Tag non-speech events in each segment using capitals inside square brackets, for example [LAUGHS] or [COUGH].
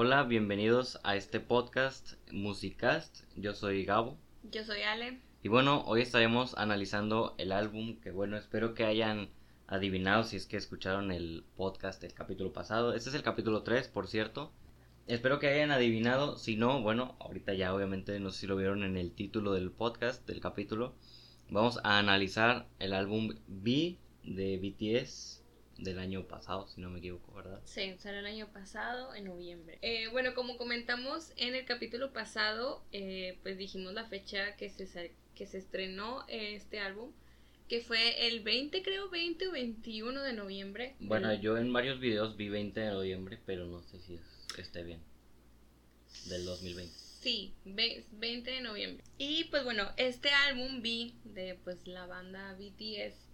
Hola, bienvenidos a este podcast Musicast. Yo soy Gabo. Yo soy Ale. Y bueno, hoy estaremos analizando el álbum que bueno, espero que hayan adivinado si es que escucharon el podcast del capítulo pasado. Este es el capítulo 3, por cierto. Espero que hayan adivinado, si no, bueno, ahorita ya obviamente no sé si lo vieron en el título del podcast, del capítulo. Vamos a analizar el álbum B de BTS del año pasado, si no me equivoco, ¿verdad? Sí, salió el año pasado, en noviembre. Eh, bueno, como comentamos en el capítulo pasado, eh, pues dijimos la fecha que se, que se estrenó este álbum, que fue el 20, creo, 20 o 21 de noviembre. Bueno, yo en varios videos vi 20 de noviembre, pero no sé si esté bien. Del 2020. Sí, 20 de noviembre. Y pues bueno, este álbum vi de pues la banda BTS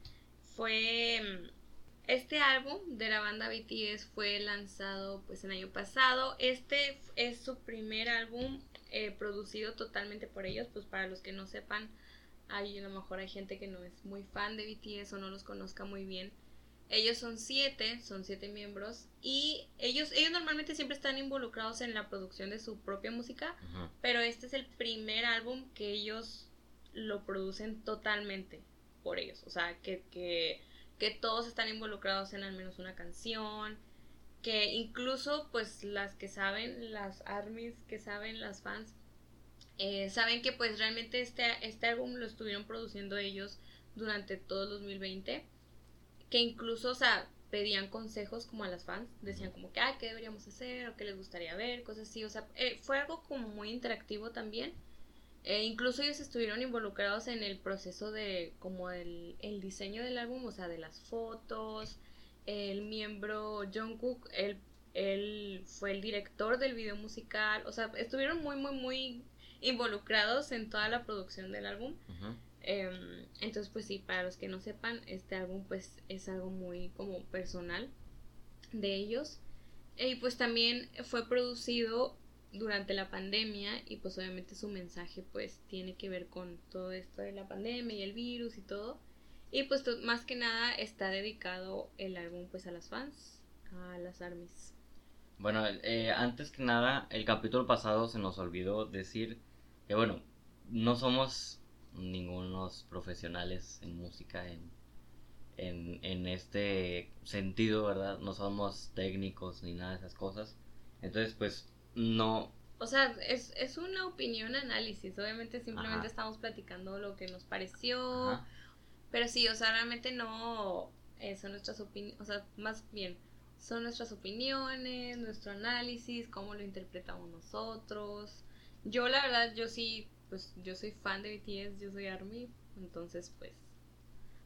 fue mm, este álbum de la banda BTS fue lanzado pues el año pasado. Este es su primer álbum eh, producido totalmente por ellos. Pues para los que no sepan, hay, a lo mejor hay gente que no es muy fan de BTS o no los conozca muy bien. Ellos son siete, son siete miembros y ellos, ellos normalmente siempre están involucrados en la producción de su propia música, pero este es el primer álbum que ellos lo producen totalmente por ellos. O sea, que, que que todos están involucrados en al menos una canción, que incluso pues las que saben, las armies que saben, las fans, eh, saben que pues realmente este, este álbum lo estuvieron produciendo ellos durante todo el 2020, que incluso, o sea, pedían consejos como a las fans, decían como que, ah, ¿qué deberíamos hacer? o qué les gustaría ver, cosas así, o sea, eh, fue algo como muy interactivo también e incluso ellos estuvieron involucrados en el proceso de como el, el diseño del álbum, o sea, de las fotos. El miembro Jungkook, él, él fue el director del video musical. O sea, estuvieron muy, muy, muy involucrados en toda la producción del álbum. Em, entonces, pues sí, para los que no sepan, este álbum pues es algo muy como personal de ellos. Y pues también fue producido durante la pandemia y pues obviamente su mensaje pues tiene que ver con todo esto de la pandemia y el virus y todo. Y pues más que nada está dedicado el álbum pues a las fans, a las armies. Bueno, eh, antes que nada, el capítulo pasado se nos olvidó decir que bueno, no somos ningunos profesionales en música en, en, en este sentido, ¿verdad? No somos técnicos ni nada de esas cosas. Entonces, pues no. O sea, es, es una opinión, análisis. Obviamente simplemente estamos platicando lo que nos pareció. Pero sí, o sea, realmente no eh, son nuestras opiniones, o sea, más bien, son nuestras opiniones, nuestro análisis, cómo lo interpretamos nosotros. Yo la verdad, yo sí, pues yo soy fan de BTS, yo soy ARMY, entonces pues...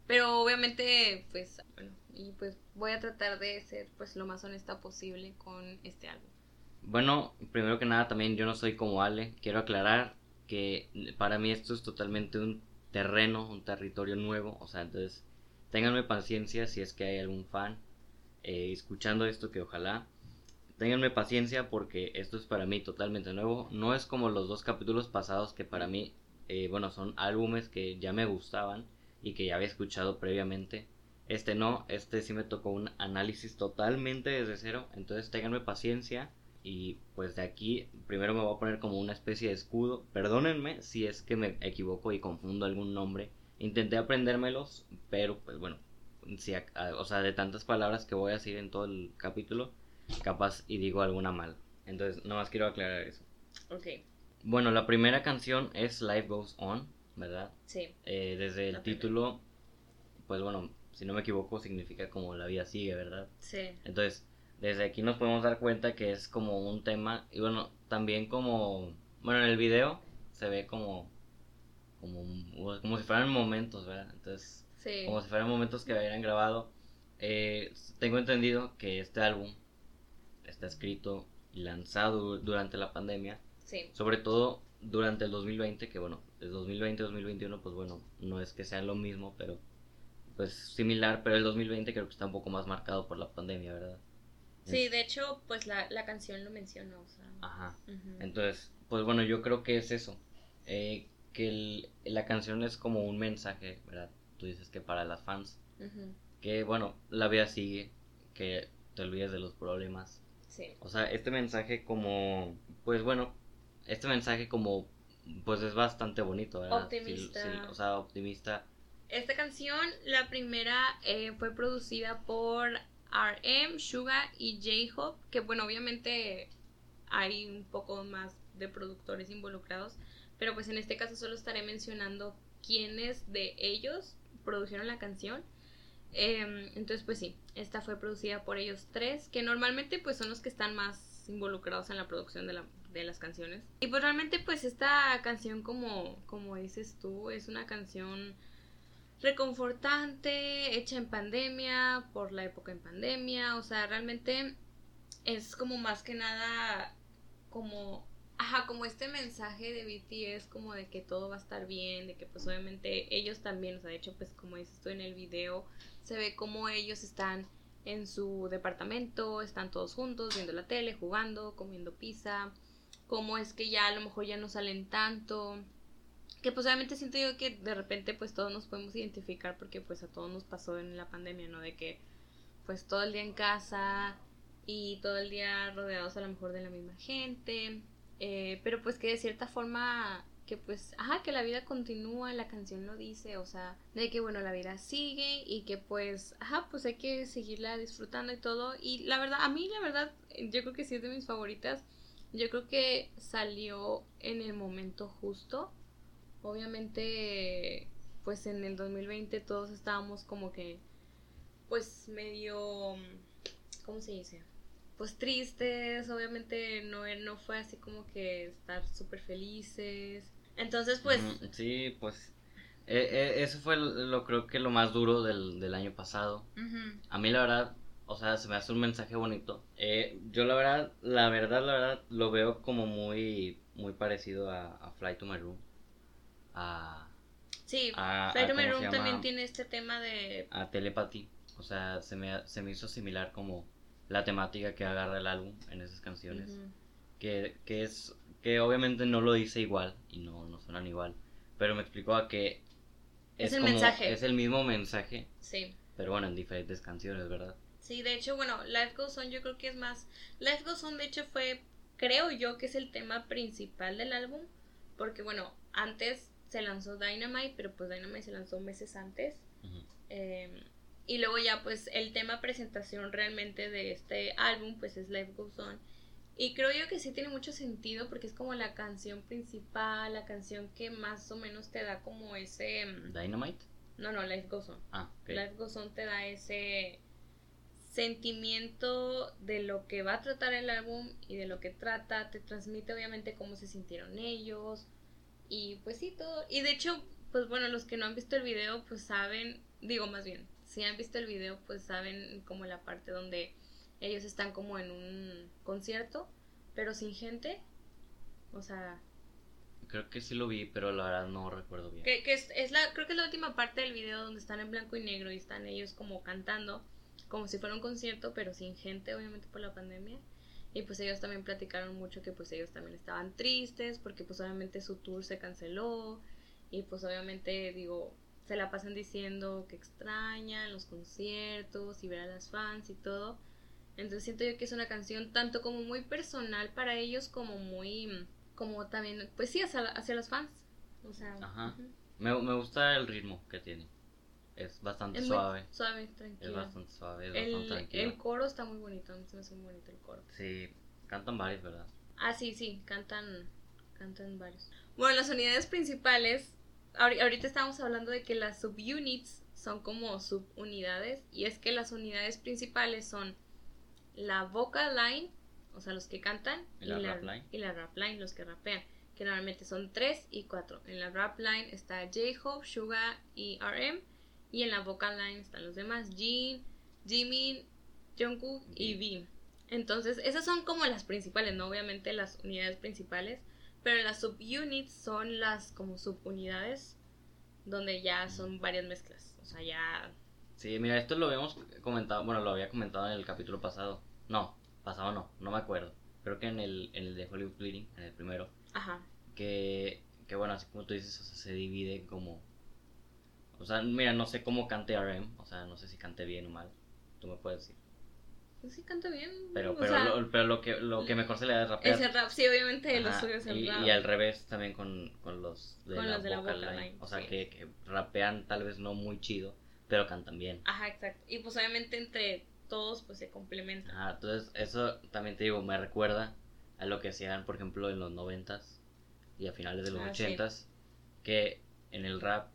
Pero obviamente, pues, bueno, y pues voy a tratar de ser pues lo más honesta posible con este álbum. Bueno, primero que nada también yo no soy como Ale, quiero aclarar que para mí esto es totalmente un terreno, un territorio nuevo, o sea, entonces ténganme paciencia si es que hay algún fan eh, escuchando esto que ojalá. Ténganme paciencia porque esto es para mí totalmente nuevo, no es como los dos capítulos pasados que para mí, eh, bueno, son álbumes que ya me gustaban y que ya había escuchado previamente. Este no, este sí me tocó un análisis totalmente desde cero, entonces ténganme paciencia y pues de aquí primero me voy a poner como una especie de escudo. Perdónenme si es que me equivoco y confundo algún nombre. Intenté aprendérmelos, pero pues bueno, si, o sea, de tantas palabras que voy a decir en todo el capítulo, capaz y digo alguna mal. Entonces, nada más quiero aclarar eso. Ok. Bueno, la primera canción es Life Goes On, ¿verdad? Sí. Eh, desde el título, pues bueno, si no me equivoco, significa como la vida sigue, ¿verdad? Sí. Entonces, desde aquí nos podemos dar cuenta que es como un tema y bueno también como bueno en el video se ve como como como si fueran momentos verdad entonces como si fueran momentos que habían grabado. Eh, tengo entendido que este álbum está escrito y lanzado durante la pandemia. Sí. sobre todo durante el 2020 que bueno el 2020 2021 pues bueno no es que sean lo mismo pero pues similar pero el 2020 creo que está un poco más marcado por la pandemia verdad Sí, de hecho, pues la, la canción lo menciona, o sea. Ajá. Entonces, pues bueno, yo creo que es eso. Eh, que la canción es como un mensaje, ¿verdad? Tú dices que para las fans. Que bueno, la vida sigue, que te olvides de los problemas. Sí. O sea, este mensaje como, pues bueno, este mensaje como, pues es bastante bonito, ¿verdad? Optimista. Sí, sí, o sea, optimista. Esta canción, la primera, eh, fue producida por RM, Suga y J-Hope, que bueno, obviamente hay un poco más de productores involucrados, pero pues en este caso solo estaré mencionando quiénes de ellos produjeron la canción. Em, entonces, pues sí, esta fue producida por ellos tres, que normalmente pues son los que están más involucrados en la producción de, la- de las canciones. Y pues realmente pues esta canción, como, como dices tú, es una canción reconfortante, hecha en pandemia, por la época en pandemia, o sea, realmente es como más que nada como ajá, como este mensaje de BTS como de que todo va a estar bien, de que pues obviamente ellos también, o sea, de hecho pues como dices tú en el video, se ve como ellos están en su departamento, están todos juntos viendo la tele, jugando, comiendo pizza, cómo es que ya a lo mejor ya no salen tanto, que pues obviamente siento yo que de repente pues todos nos podemos identificar porque pues a todos nos pasó en la pandemia, ¿no? De que pues todo el día en casa y todo el día rodeados a lo mejor de la misma gente, eh, pero pues que de cierta forma que pues, ajá, que la vida continúa, la canción lo dice, o sea, de que bueno, la vida sigue y que pues, ajá, pues hay que seguirla disfrutando y todo. Y la verdad, a mí la verdad, yo creo que sí es de mis favoritas. Yo creo que salió en el momento justo. Obviamente, pues en el 2020 todos estábamos como que, pues medio, ¿cómo se dice? Pues tristes, obviamente no, no fue así como que estar súper felices. Entonces, pues, Ujú, Sí, pues eh, eh, eso fue lo, lo- creo que lo más duro del, del año pasado. A mí la verdad, o sea, se me hace un mensaje bonito. Eh, yo la verdad, la verdad, la verdad, lo veo como muy, muy parecido a, a Fly to My Room. A, sí, a, a- Flight to My ¿cómo se Room también tiene este tema de... a Telepathy. O sea, se me, se me hizo similar como la temática que agarra el álbum en esas canciones. Que, que es que obviamente no lo dice igual y no, no suenan igual, pero me explicó a que Es el como- mensaje. es el mismo mensaje, Sí. pero bueno, en diferentes canciones, ¿verdad? Sí, de hecho, bueno, Life Goes On yo creo que es más... Life Goes On de hecho fue, creo yo que es el tema principal del álbum, porque bueno, antes se lanzó Dynamite, pero pues Dynamite se lanzó meses antes. Eh, y luego ya pues el tema presentación realmente de este álbum pues es Life Goes On. Y creo yo que sí tiene mucho sentido porque es como la canción principal, la canción que más o menos te da como ese... mm, Dynamite. No, no, Life Goes On. Ah, ok. Life Goes On te da ese sentimiento de lo que va a tratar el álbum y de lo que trata, te transmite obviamente cómo se sintieron ellos y pues sí, todo. Y de hecho, pues bueno, los que no han visto el video pues saben, digo más bien, si han visto el video pues saben como la parte donde ellos están como en un concierto, pero sin gente. O sea, Creo que sí lo vi, pero la verdad no recuerdo bien. que, que es, es la, creo que es la última parte del video donde están en blanco y negro y están ellos como cantando, como si fuera un concierto, pero sin gente, obviamente por la pandemia. Y pues ellos también platicaron mucho que pues ellos también estaban tristes porque pues obviamente su tour se canceló y pues obviamente digo, se la pasan diciendo que extrañan los conciertos y ver a las fans y todo. Entonces siento yo que es una canción tanto como muy personal para ellos como muy como también pues sí hacia, hacia los fans. O sea, Ajá. Me, me gusta el ritmo que tiene. Es bastante Es suave. suave, Es tranquilo. bastante suave, es bastante El, tranquilo. el coro está muy bonito, a mí se me hace muy bonito el coro. Sí, cantan varios, ¿verdad? Ah, sí, sí, cantan, cantan varios. Bueno, las unidades principales, ahori- ahorita estábamos hablando de que las subunits son como subunidades, y es que las unidades principales son la vocal line, o sea, los que cantan, ¿Y la rap line? y la rap line, los que rapean, que normalmente son 3 y 4. En la rap line está J-Hope, Suga y RM, y en la vocal line están los demás, Jin, Jimin, Jungkook y V. Entonces, esas son como las principales, ¿no? Obviamente las unidades principales, pero las subunits son las como subunidades donde ya son varias mezclas, o sea, ya Sí, mira, esto lo habíamos comentado, bueno, lo había comentado en el capítulo pasado. No, pasado no, no me acuerdo. Creo que en el, en el de Hollywood Bleeding, en el primero, ajá. que, que bueno, así como tú dices, o sea, se divide como... O sea, mira, no sé cómo cante RM, o sea, no sé si cante bien o mal, tú me puedes decir. Pues sí, canta bien. Pero, pero, sea, lo, pero lo que lo que mejor se le da es rapear. es el rap, sí, obviamente lo Ajá, suyo es el y, rap. y al revés también con, con los de, Con la, los de la vocal vocal line. line, O sea, sí. que, que rapean tal vez no muy chido, pero cantan bien. Ajá, exacto. Y pues obviamente entre todos pues se complementan. Ajá, entonces eso también te digo, me recuerda a lo que hacían, por ejemplo, en los noventas y a finales de los Ah, sí. ochentas, que en el rap,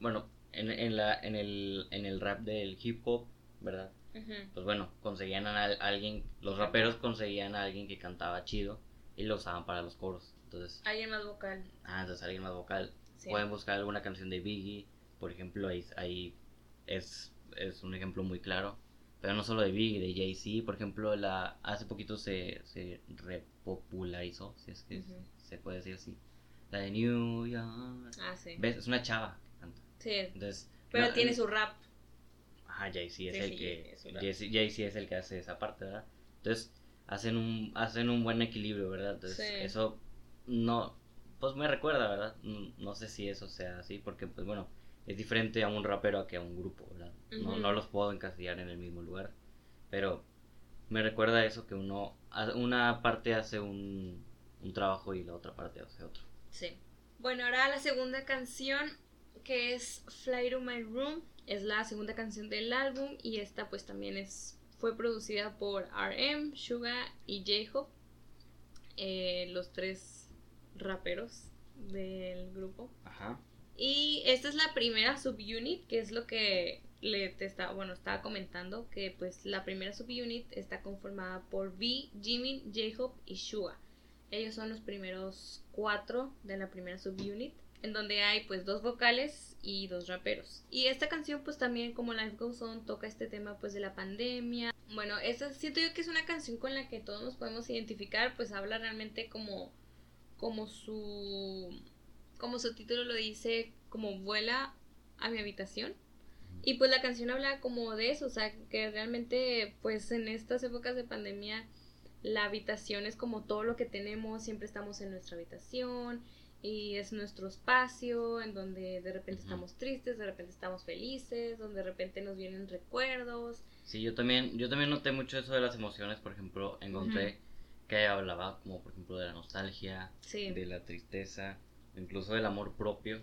bueno, en, en, la, en, el, en el rap del hip hop, ¿verdad? Pues bueno, conseguían a, al- alguien, los raperos conseguían a alguien que cantaba chido y lo usaban para los coros. Entonces, Alguien más vocal. ah, entonces alguien más vocal. Sí. Pueden buscar alguna canción de Biggie, por ejemplo, ahí, ahí es, es un ejemplo muy claro. Pero no solo de Biggie, de Jay-Z, por ejemplo, la, hace poquito se, se repopularizó, si es que se puede decir así. La de New York. Ah, sí. ¿Ves? Es una chava. Sí. Entonces, Pero no- tiene su rap. Ajá, Jay-Z es Sí, el sí, que Jay-Z Jay-Z es el que hace esa parte, ¿verdad? Entonces, hacen un hacen un buen equilibrio, ¿verdad? Entonces, eso no pues me recuerda, ¿verdad? No sé si eso sea así porque pues bueno, es diferente a un rapero a que a un grupo, ¿verdad? No no los puedo encasillar en el mismo lugar, pero me recuerda eso que uno una parte hace un un trabajo y la otra parte hace otro. Sí. Bueno, ahora la segunda canción que es Fly to My Room es la segunda canción del álbum y esta pues también es fue producida por RM, Suga y J-Hope, eh, los tres raperos del grupo. Ajá. Y esta es la primera subunit, que es lo que le te está, bueno, estaba comentando, que pues la primera subunit está conformada por V, Jimin, J-Hope y Suga. Ellos son los primeros cuatro de la primera subunit, en donde hay pues dos vocales y dos raperos. Y esta canción pues también como Life Goes On toca este tema pues de la pandemia. Bueno, esta siento yo que es una canción con la que todos nos podemos identificar, pues habla realmente como como su como su título lo dice, como vuela a mi habitación. Y pues la canción habla como de eso, o sea, que realmente pues en estas épocas de pandemia la habitación es como todo lo que tenemos, siempre estamos en nuestra habitación y es nuestro espacio en donde de repente estamos tristes, de repente estamos felices, donde de repente nos vienen recuerdos. Sí, yo también, yo también noté mucho eso de las emociones, por ejemplo, encontré que hablaba como por ejemplo de la nostalgia, Sí, de la tristeza, incluso del amor propio.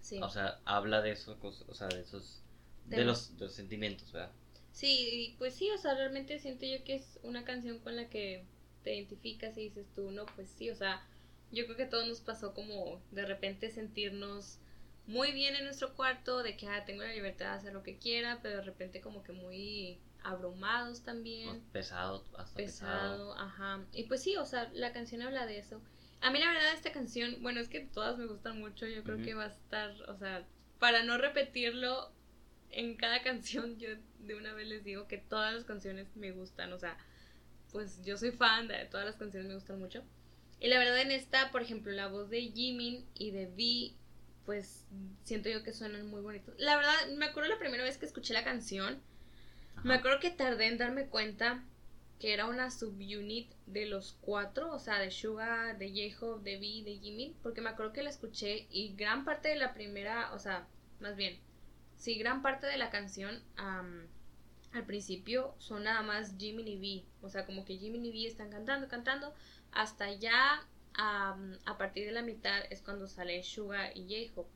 sí. O sea, habla de eso, o sea, de esos de los, de los sentimientos, ¿verdad? Sí, pues sí, o sea, realmente siento yo que es una canción con la que te identificas y dices tú, no, pues sí, o sea, yo creo que a todos nos pasó como de repente sentirnos muy bien en nuestro cuarto, de que ah, tengo la libertad de hacer lo que quiera, pero de repente como que muy abrumados también, Pesado, hasta pesado. pesado, ajá. Y pues sí, o sea, la canción habla de eso. A mí la verdad esta canción, bueno, es que todas me gustan mucho, yo creo que va a estar, o sea, para no repetirlo en cada canción, yo de una vez les digo que todas las canciones me gustan, o sea, pues yo soy fan de todas las canciones, me gustan mucho. Y la verdad en esta, por ejemplo, la voz de Jimin y de V, pues siento yo que suenan muy bonitos. La verdad, me acuerdo la primera vez que escuché la canción, Ajá. me acuerdo que tardé en darme cuenta que era una subunit de los cuatro, o sea, de Suga, de J-Hope, de V, de Jimin, porque me acuerdo que la escuché y gran parte de la primera, o sea, más bien, sí, gran parte de la canción am, al principio son nada más Jimin y V, o sea, como que Jimin y V están cantando, cantando, hasta ya a partir de la mitad es cuando sale Suga y J-Hope.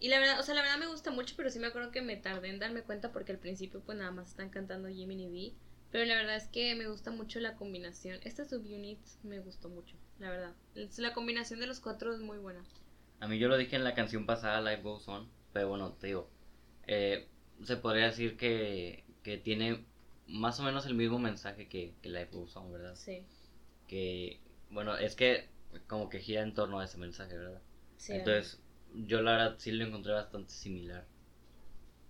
Y la verdad, o sea, la verdad me gusta mucho, pero sí me acuerdo que me tardé en darme cuenta porque al principio pues nada más están cantando Jimin y V. Pero la verdad es que me gusta mucho la combinación. Esta subunit me gustó mucho, la verdad. La combinación de los cuatro es muy buena. A mí yo lo dije en la canción pasada, Life Goes On, pero bueno, te digo, eh, se podría decir que, que tiene más o menos el mismo mensaje que, que Life Goes On, ¿verdad? Sí, Que, bueno, es que como que gira en torno a ese mensaje, ¿verdad? sí. Entonces, yo la verdad sí lo encontré bastante similar.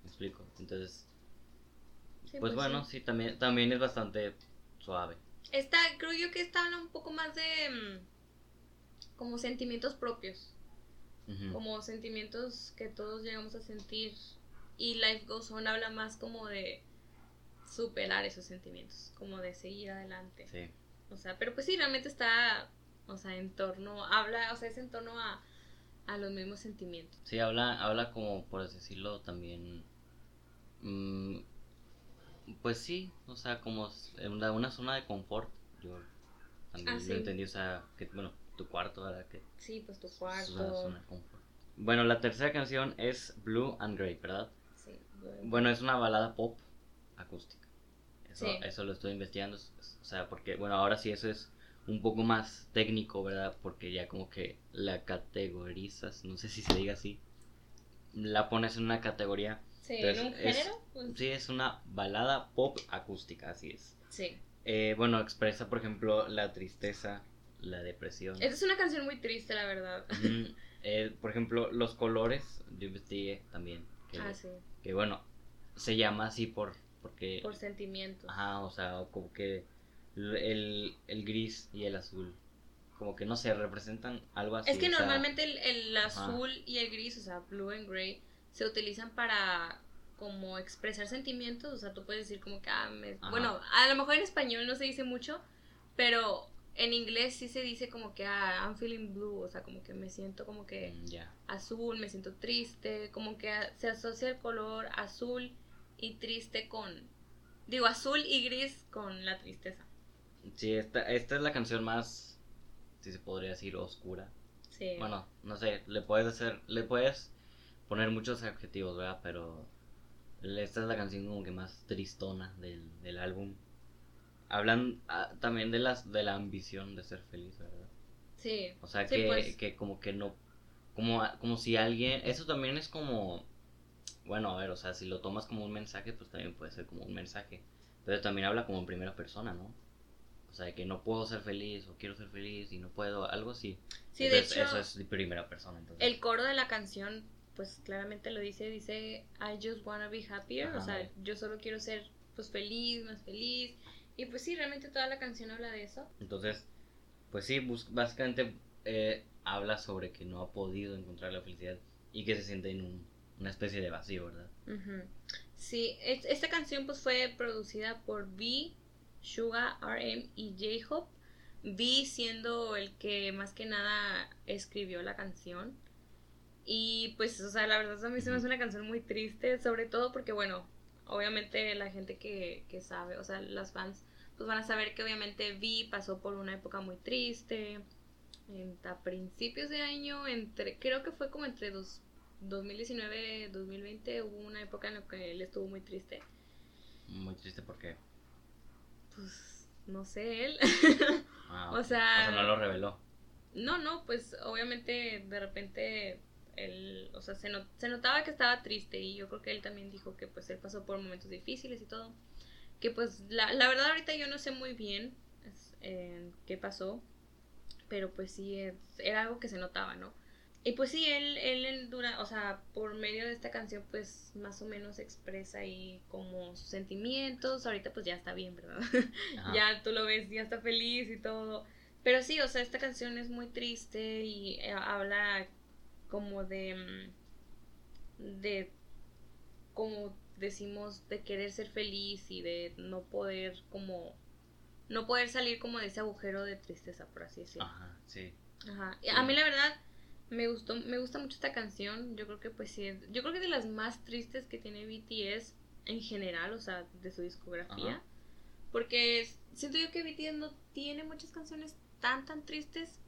¿Me explico? Entonces, Sí, pues, bueno, sí. sí, también, también es bastante suave. Esta, creo yo que esta habla un poco más de mm, como sentimientos propios. Como sentimientos que todos llegamos a sentir y Life Goes On habla más como de superar esos sentimientos, como de seguir adelante. Sí. O sea, pero pues sí, realmente está, o sea, en torno, habla, o sea, es en torno a, a los mismos sentimientos. Sí, habla, habla como, por así decirlo, también... mm, Pues sí, o sea, como una, una zona de confort. Yo también Ah, lo sí. entendí, o sea, que, bueno, tu cuarto, ¿verdad? Que Sí, pues tu es una zona cuarto. de confort. Bueno, la tercera canción es Blue and Grey, ¿verdad? Sí. Bueno, es una balada pop acústica. Eso, Sí. eso lo estoy investigando. es- es- O sea, porque, bueno, ahora sí eso es un poco más técnico, ¿verdad? Porque ya como que la categorizas, no sé si se diga así. La pones en una categoría. Sí, entonces, en un es- género, pues Sí, es una balada pop acústica, así es. sí. Eh, bueno, expresa, por ejemplo, la tristeza, la depresión. Esta es una canción muy triste, la verdad. Eh, por ejemplo, los colores, yo investigué también. Que, Ah, sí, que bueno, se llama así por porque por sentimientos. ajá, o sea, como que el, el gris y el azul como que no sé, representan algo así. Es que sea, normalmente el, el Ajá. azul y el gris, o sea, blue and gray, se utilizan para como expresar sentimientos, o sea, tú puedes decir como que, ah, me- bueno, a lo mejor en español no se dice mucho, pero en inglés sí se dice como que, ah, I'm feeling blue, o sea, como que me siento como que mm, azul, me siento triste, como que se asocia el color azul y triste con, digo, azul y gris con la tristeza. Sí, esta, esta es la canción más, si se podría decir, oscura. Sí. Bueno, no sé, le puedes hacer, le puedes poner muchos adjetivos, ¿verdad? Pero esta es la canción como que más tristona del, del álbum. Hablan ah, también de las de la ambición de ser feliz, ¿verdad? sí. O sea Sí, que, pues. que como que no, como, como si alguien, eso también es como, bueno, a ver, o sea, si lo tomas como un mensaje, pues también puede ser como un mensaje. Pero también habla como en primera persona, ¿no? O sea, que no puedo ser feliz o quiero ser feliz y no puedo, algo así. Sí, de hecho, eso es de primera persona. Entonces. el coro de la canción, pues claramente lo dice, dice, I just wanna be happier, o sea, yo solo quiero ser, pues, feliz, más feliz. Y pues sí, realmente toda la canción habla de eso. Entonces, pues sí, básicamente eh, habla sobre que no ha podido encontrar la felicidad y que se siente en un- una especie de vacío, ¿verdad? Sí, es- esta canción pues fue producida por V, Suga, RM y J-Hope. V siendo el que más que nada escribió la canción. Y pues, o sea, la verdad a mí se me hace una canción muy triste, sobre todo porque, bueno, obviamente la gente que, que sabe, o sea, las fans, pues van a saber que obviamente V pasó por una época muy triste. en- a principios de año, entre creo que fue como entre dos, 2019, 2020 hubo una época en la que él estuvo muy triste. Muy triste porque... Pues no sé él. ah, [LAUGHS] O sea- no lo reveló. no, no, pues obviamente de repente él, o sea, se, no- se notaba que estaba triste y yo creo que él también dijo que pues él pasó por momentos difíciles y todo. Que pues la, la verdad ahorita yo no sé muy bien es, eh, qué pasó, pero pues sí, es- era algo que se notaba, ¿no? Y pues sí, él, él, él dura, o sea, por medio de esta canción, pues más o menos expresa ahí como sus sentimientos. Ahorita pues ya está bien, ¿verdad? [LAUGHS] Ya tú lo ves, ya está feliz y todo. Pero sí, o sea, esta canción es muy triste y eh, habla como de. mm, de. como decimos, de querer ser feliz y de no poder como. no poder salir como de ese agujero de tristeza, por así decirlo. Ajá, sí. Ajá. A mí la verdad me gustó, me gusta mucho esta canción. Yo creo que pues sí, yo creo que es de las más tristes que tiene BTS en general, o sea, de su discografía. Ajá. Porque siento yo que BTS no tiene muchas canciones tan tan tristes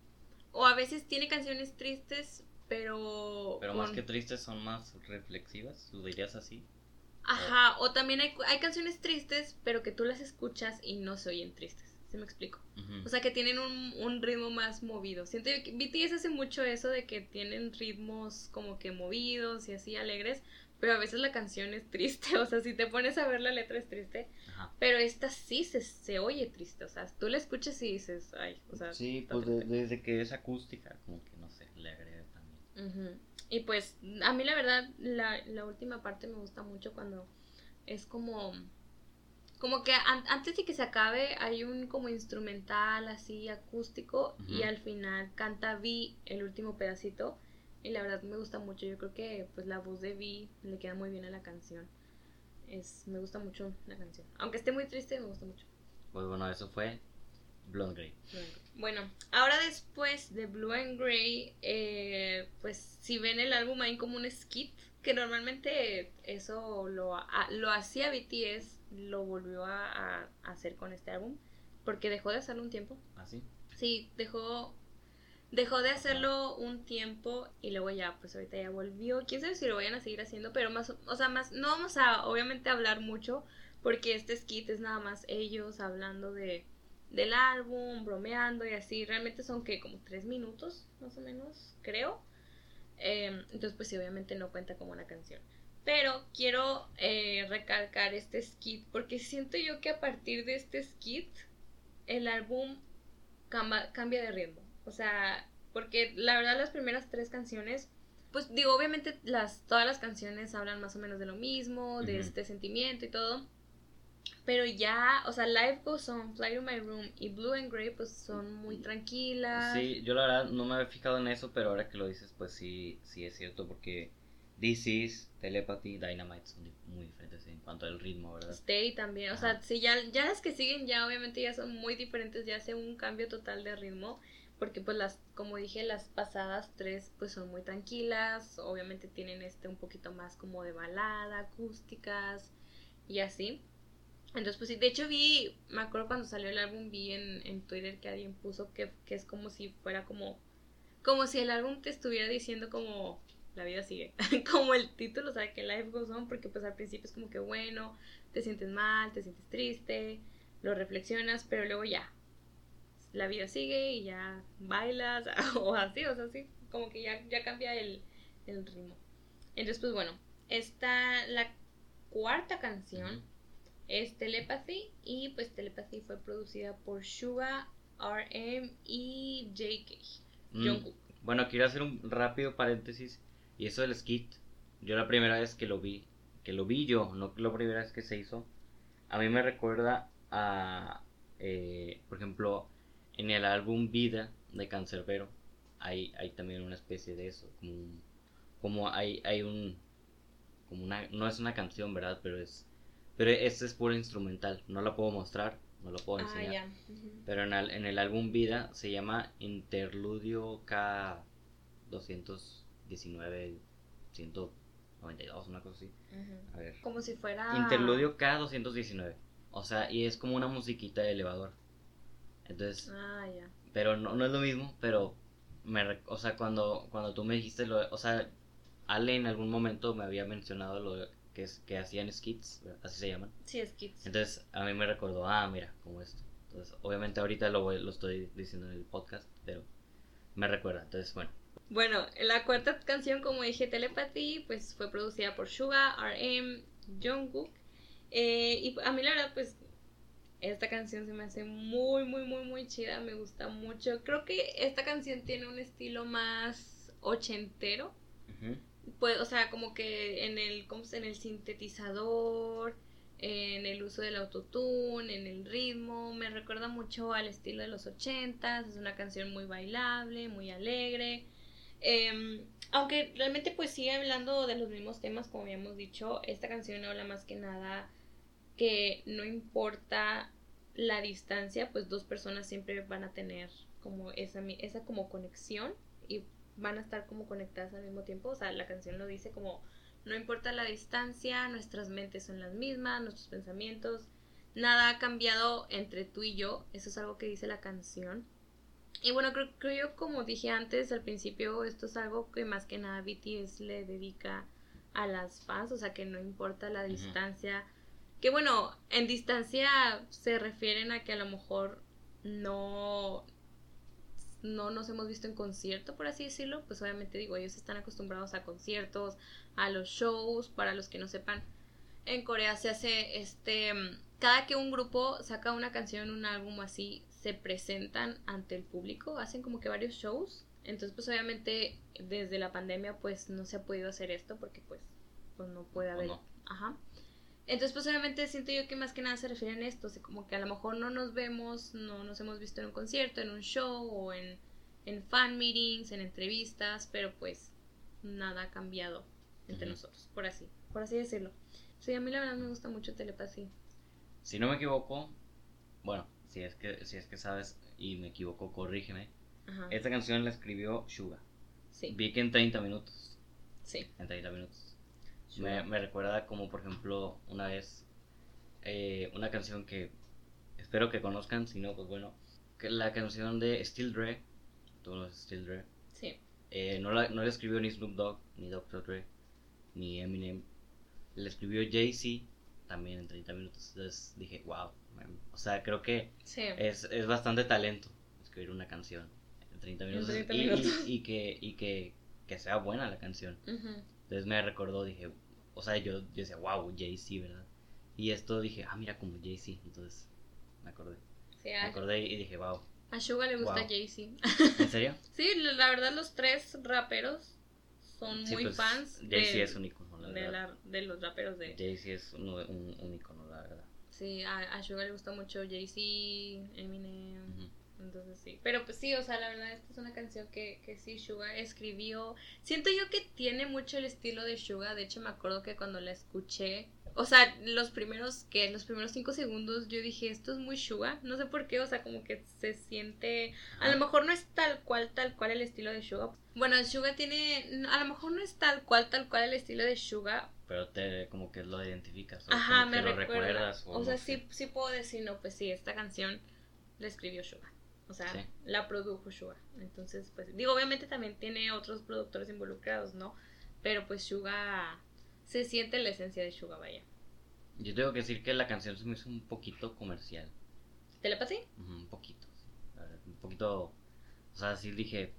o a veces tiene canciones tristes, pero Pero más que tristes son más reflexivas, ¿lo dirías así? Ajá, o también hay, hay canciones tristes, pero que tú las escuchas y no se oyen tristes. ¿Sí me explico? O sea, que tienen un, un ritmo más movido. Siento yo que BTS hace mucho eso de que tienen ritmos como que movidos y así alegres, pero a veces la canción es triste. [LAUGHS] O sea, si te pones a ver la letra es triste, Ajá. pero esta sí se, se oye triste. O sea, tú la escuchas y dices, ay, o sea. Sí, pues de- desde que es acústica, como que no sé, le agrega también. Y pues, a mí la verdad, la, la última parte me gusta mucho cuando es como. Como que an- antes de que se acabe hay un como instrumental así acústico y al final canta Vi el último pedacito y la verdad me gusta mucho. Yo creo que pues la voz de Vi le queda muy bien a la canción. Es, me gusta mucho la canción. Aunque esté muy triste, me gusta mucho. Pues bueno, eso fue Blonde Grey. Bueno, ahora después de Blue and Grey, eh, pues si ven el álbum hay como un skit, que normalmente eso lo, lo hacía BTS lo volvió a, a hacer con este álbum, porque dejó de hacerlo un tiempo. ¿Ah, sí? Sí, dejó dejó de hacerlo un tiempo y luego ya, pues ahorita ya volvió. Quién sabe si lo vayan a seguir haciendo, pero más, o sea, más, no vamos a obviamente hablar mucho porque este skit es nada más ellos hablando de del álbum, bromeando y así. Realmente son que como tres minutos, más o menos, creo. Em, entonces, pues sí, obviamente no cuenta como una canción. Pero quiero eh, recalcar este skit porque siento yo que a partir de este skit el álbum cambia de ritmo. O sea, porque la verdad las primeras tres canciones, pues digo, obviamente las, todas las canciones hablan más o menos de lo mismo, de este sentimiento y todo. Pero ya, o sea, Life Goes On, Fly to My Room y Blue and Grey, pues son muy tranquilas. Sí, yo la verdad no me había fijado en eso, pero ahora que lo dices, pues sí, sí es cierto, porque This Is, Telepathy, Dynamite son muy diferentes en cuanto al ritmo, ¿verdad? Stay también, o sea, sí, ya, ya las que siguen ya obviamente ya son muy diferentes, ya hace un cambio total de ritmo porque pues las, como dije, las pasadas tres pues son muy tranquilas, obviamente tienen este un poquito más como de balada, acústicas y así. Entonces pues sí, de hecho vi, me acuerdo cuando salió el álbum, vi en, en Twitter que alguien puso que, que es como si fuera como, como si el álbum te estuviera diciendo como la vida sigue, [LAUGHS] como el título, sea, que life goes on, porque pues al principio es como que bueno, te sientes mal, te sientes triste, lo reflexionas, pero luego ya, la vida sigue y ya bailas [LAUGHS] o así, o sea, así, como que ya, ya cambia el, el ritmo. Entonces, pues bueno, esta, la cuarta canción es Telepathy y pues Telepathy fue producida por Suga, RM y JK. Mm, bueno, quiero hacer un rápido paréntesis y eso del skit, yo la primera vez que lo vi, que lo vi yo, no la primera vez que se hizo, a mí me recuerda a, eh, por ejemplo, en el álbum Vida de Cancerbero, hay, hay también una especie de eso, como, como hay, hay un, como una, no es una canción, ¿verdad? Pero es, pero este es puro instrumental, no la puedo mostrar, no lo puedo ah, enseñar. Pero en el, en el álbum Vida se llama Interludio K200. 1992, una cosa así. Uh -huh. A ver. Como si fuera. Interludio K219. O sea, y es como una musiquita de elevador. Entonces. Ah, ya. Pero no, no es lo mismo, pero. Me, o sea, cuando, cuando tú me dijiste lo. O sea, Ale en algún momento me había mencionado lo que, es, que hacían skits, así se llaman. Sí, skits. Entonces a mí me recordó, ah, mira, como esto. Entonces, obviamente ahorita lo, voy, lo estoy diciendo en el podcast, pero me recuerda. Entonces, bueno, bueno, la cuarta canción, como dije, Telepathy, pues fue producida por Suga, RM, Jungkook. Eh, y a mí la verdad, pues esta canción se me hace muy, muy, muy, muy chida. Me gusta mucho. Creo que esta canción tiene un estilo más ochentero. Pues, o sea, como que en el, en el sintetizador, en el uso del autotune, en el ritmo. Me recuerda mucho al estilo de los ochentas. Es una canción muy bailable, muy alegre. Em, aunque realmente pues sigue hablando de los mismos temas como habíamos dicho, esta canción habla más que nada que no importa la distancia, pues dos personas siempre van a tener como esa, esa como conexión y van a estar como conectadas al mismo tiempo. O sea, la canción lo dice como no importa la distancia, nuestras mentes son las mismas, nuestros pensamientos, nada ha cambiado entre tú y yo, eso es algo que dice la canción. Y bueno, creo, creo yo como dije antes al principio, esto es algo que más que nada BTS le dedica a las fans, o sea que no importa la distancia, que bueno, en distancia se refieren a que a lo mejor no no nos hemos visto en concierto, por así decirlo, pues obviamente digo, ellos están acostumbrados a conciertos, a los shows, para los que no sepan, en Corea se hace este, cada que un grupo saca una canción, un álbum así, se presentan ante el público, hacen como que varios shows, entonces pues obviamente desde la pandemia pues no se ha podido hacer esto porque pues, pues no puede haber, ajá. Entonces, pues obviamente siento yo que más que nada se refieren a esto, o como que a lo mejor no nos vemos, no nos hemos visto en un concierto, en un show o en, fan meetings, en entrevistas, pero pues nada ha cambiado entre nosotros, por así, por así decirlo. Sí, a mí la verdad me gusta mucho Telepathy. Si no me equivoco, bueno, si es que, si es que sabes y me equivoco, corrígeme. Esta canción la escribió Suga. Sí. Vi que en 30 minutos. Sí. En 30 minutos. Me, recuerda como por ejemplo una vez eh, una canción que espero que conozcan, si no, pues bueno, que la canción de Still Dre, tú no Still Dre. Sí. Eh, no, la, no la escribió ni Snoop Dogg, ni Dr. Dre, ni Eminem. La escribió Jay-Z también en 30 minutos. Entonces dije, wow. O sea, creo que Sí. es, es bastante talento escribir una canción en 30 minutos. 30 y, y- minutos. y que, y que, que sea buena la canción. Entonces me recordó, dije, o sea, yo, yo decía, wow, Jay-Z, ¿verdad? Y esto dije, ah, mira, como Jay-Z. Entonces me acordé. Sí, Me a, acordé y dije, wow. a Suga le gusta Wow. Jay-Z. ¿En serio? [LAUGHS] Sí, la verdad los tres raperos son Sí, muy pues, fans Jay-Z es un icono, la de, verdad. la- de los raperos de... Jay-Z es un, un, un icono, la verdad. Sí, a, a Suga le gusta mucho Jay-Z, Eminem... Entonces sí, pero pues sí, o sea, la verdad esta es una canción que, que sí Suga escribió. Siento yo que tiene mucho el estilo de Suga, de hecho me acuerdo que cuando la escuché, o sea, los primeros que los primeros cinco segundos yo dije, esto es muy Suga, no sé por qué, o sea, como que se siente, a lo mejor no es tal cual, tal cual el estilo de Suga. Bueno, Suga tiene, a lo mejor no es tal cual, tal cual el estilo de Suga, Pero te, como que lo identificas. o Ajá, como me que lo recuerda. recuerdas. O, sea, sí, sí puedo decir, no, pues sí, esta canción la escribió Suga. O sea, Sí. la produjo Suga. Entonces, pues, digo, obviamente también tiene otros productores involucrados, ¿no? Pero pues Suga se siente la esencia de Suga, vaya. Yo tengo que decir que la canción se me hizo un poquito comercial. ¿Te la pasé? Un poquito. Un poquito. O sea, sí dije.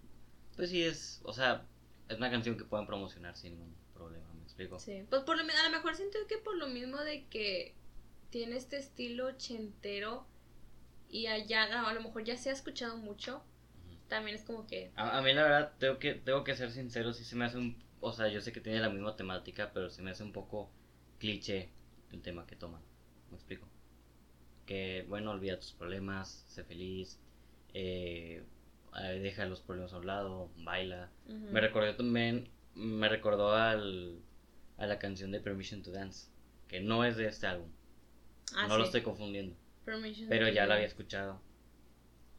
Pues sí, es. O sea, es una canción que pueden promocionar sin ningún problema, ¿me explico? Sí. Pues por lo a lo mejor siento que por lo mismo de que tiene este estilo ochentero y allá no, a lo mejor ya se ha escuchado mucho, también es como que... A, a mí, la verdad, tengo que, tengo que ser sincero. Sí se me hace un. O sea, yo sé que tiene la misma temática, pero se me hace un poco cliché el tema que toman. ¿Me explico? Que, bueno, olvida tus problemas, sé feliz, eh, deja los problemas a un lado, baila. Me recordó también, me recordó al, a la canción de Permission to Dance, que no es de este álbum, Ah, no lo estoy confundiendo, Permission pero ya la había escuchado,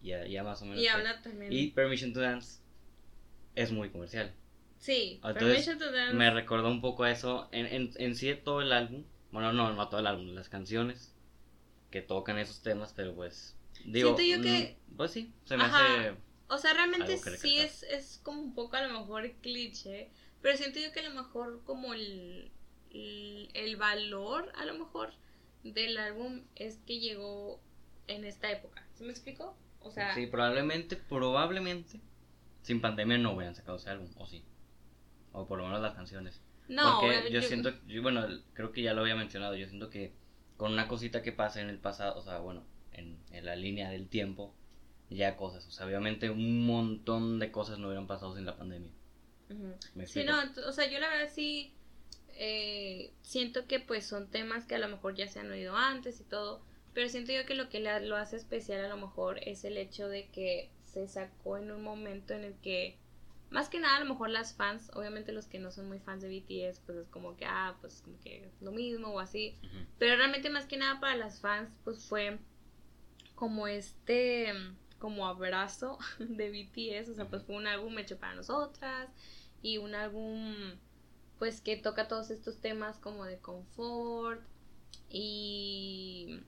ya, ya más o menos. Y habla también... Y Permission to Dance es muy comercial. Sí, Entonces, Permission to Dance. Me recordó un poco a eso, en, en, en sí todo el álbum, bueno, no, no todo el álbum, las canciones que tocan esos temas, pero pues, digo, Siento yo que- mm, pues sí, se me Ajá. hace... O sea, realmente que sí es, es como un poco a lo mejor cliché, pero siento yo que a lo mejor como el, el, el valor a lo mejor del álbum es que llegó en esta época. ¿Sí me explico? O sea, Sí, probablemente, probablemente, sin pandemia no hubieran sacado ese álbum, o sí. O por lo menos las canciones. no, Porque yo, siento, yo, bueno, creo que ya lo había mencionado, yo siento que con una cosita que pasa en el pasado, o sea, bueno, en, en la línea del tiempo, ya cosas, o sea, obviamente un montón de cosas no hubieran pasado sin la pandemia. Ujú. ¿Me Sí, no, o sea, yo la verdad sí eh, siento que pues son temas que a lo mejor ya se han oído antes y todo, pero siento yo que lo que la- lo hace especial a lo mejor es el hecho de que se sacó en un momento en el que, más que nada a lo mejor las fans, obviamente los que no son muy fans de BTS, pues es como que, ah, pues como que es lo mismo o así, pero realmente más que nada para las fans pues fue como este como abrazo [LAUGHS] de BTS, o sea, pues fue un álbum hecho para nosotras y un álbum pues que toca todos estos temas como de confort y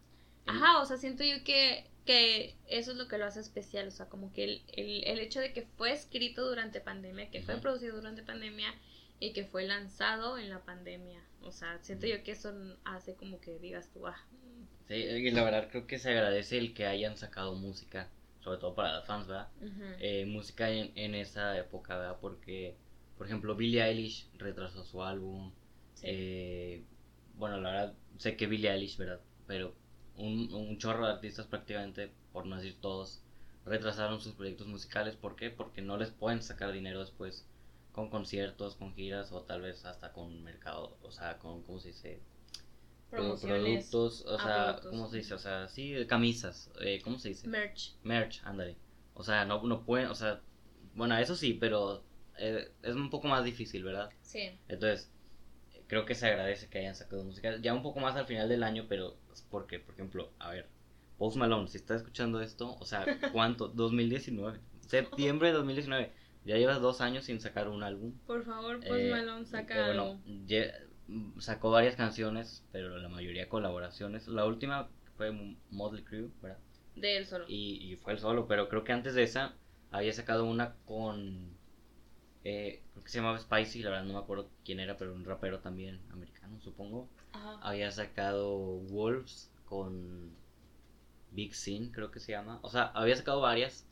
ajá, o sea, siento yo que que eso es lo que lo hace especial, o sea, como que el, el, el hecho de que fue escrito durante pandemia, que fue producido durante pandemia y que fue lanzado en la pandemia, o sea, siento yo que eso hace como que digas tú, ah, Sí, y la verdad creo que se agradece el que hayan sacado música, sobre todo para los fans, ¿verdad? Eh, música en, en esa época, ¿verdad? Porque, por ejemplo, Billie Eilish retrasó su álbum. sí. Eh, bueno, la verdad, sé que Billie Eilish, ¿verdad? Pero un, un chorro de artistas prácticamente, por no decir todos, retrasaron sus proyectos musicales. ¿Por qué? Porque no les pueden sacar dinero después con conciertos, con giras o tal vez hasta con mercado, o sea, con, ¿cómo se dice? Promociones, Productos, o sea, productos. ¿cómo se dice? O sea, sí, camisas, eh, ¿cómo se dice? merch, Merch, ándale. O sea, no, no pueden, o sea, bueno, eso sí, pero eh, es un poco más difícil, ¿verdad? sí, Entonces, creo que se agradece que hayan sacado música. Ya un poco más al final del año, pero porque, por ejemplo, a ver, Post Malone, si estás escuchando esto, o sea, [LAUGHS] ¿cuánto? 2019, septiembre de 2019. Ya llevas dos años sin sacar un álbum. por favor, pues Eh, Malone saca eh, bueno, algo. ye- mm, sacó varias canciones, pero la mayoría colaboraciones. La última fue Motley Crue, ¿verdad? De él solo. Y, y fue él solo, pero creo que antes de esa había sacado una con. Eh, creo que se llamaba Spicy, la verdad no me acuerdo quién era, pero un rapero también americano, supongo. Ajá. Había sacado Wolves con Big Sin, creo que se llama. O sea, había sacado varias,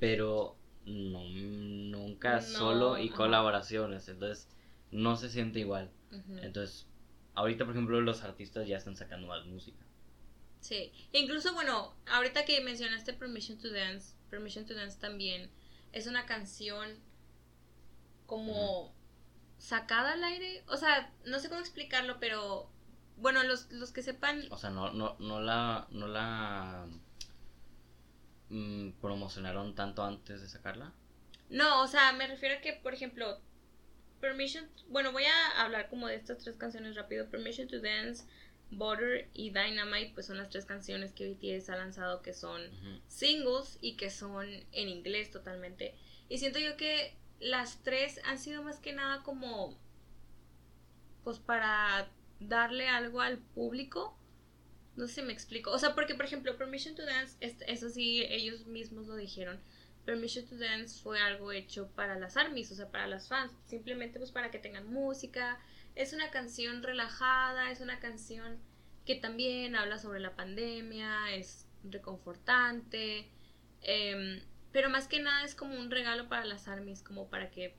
pero no, nunca No, solo y ajá. colaboraciones. Entonces, no se siente igual. Entonces, ahorita, por ejemplo, los artistas ya están sacando más música. Sí, incluso bueno, ahorita que mencionaste Permission to Dance, Permission to Dance también es una canción como sacada al aire, o sea, no sé cómo explicarlo, pero bueno, los, los que sepan, O sea, no, no, no la, no la mm, promocionaron tanto antes de sacarla. no, o sea, me refiero a que, por ejemplo, Permission, bueno, voy a hablar como de estas tres canciones rápido, Permission to Dance, Butter y Dynamite, pues son las tres canciones que BTS ha lanzado que son singles y que son en inglés totalmente. Y siento yo que las tres han sido más que nada como pues para darle algo al público. No sé si me explico. O sea, porque por ejemplo, Permission to Dance, es- eso sí, ellos mismos lo dijeron. Permission to Dance fue algo hecho para las armies, o sea, para las fans. Simplemente pues para que tengan música. Es una canción relajada, es una canción que también habla sobre la pandemia, es reconfortante. em, pero más que nada es como un regalo para las armies, como para que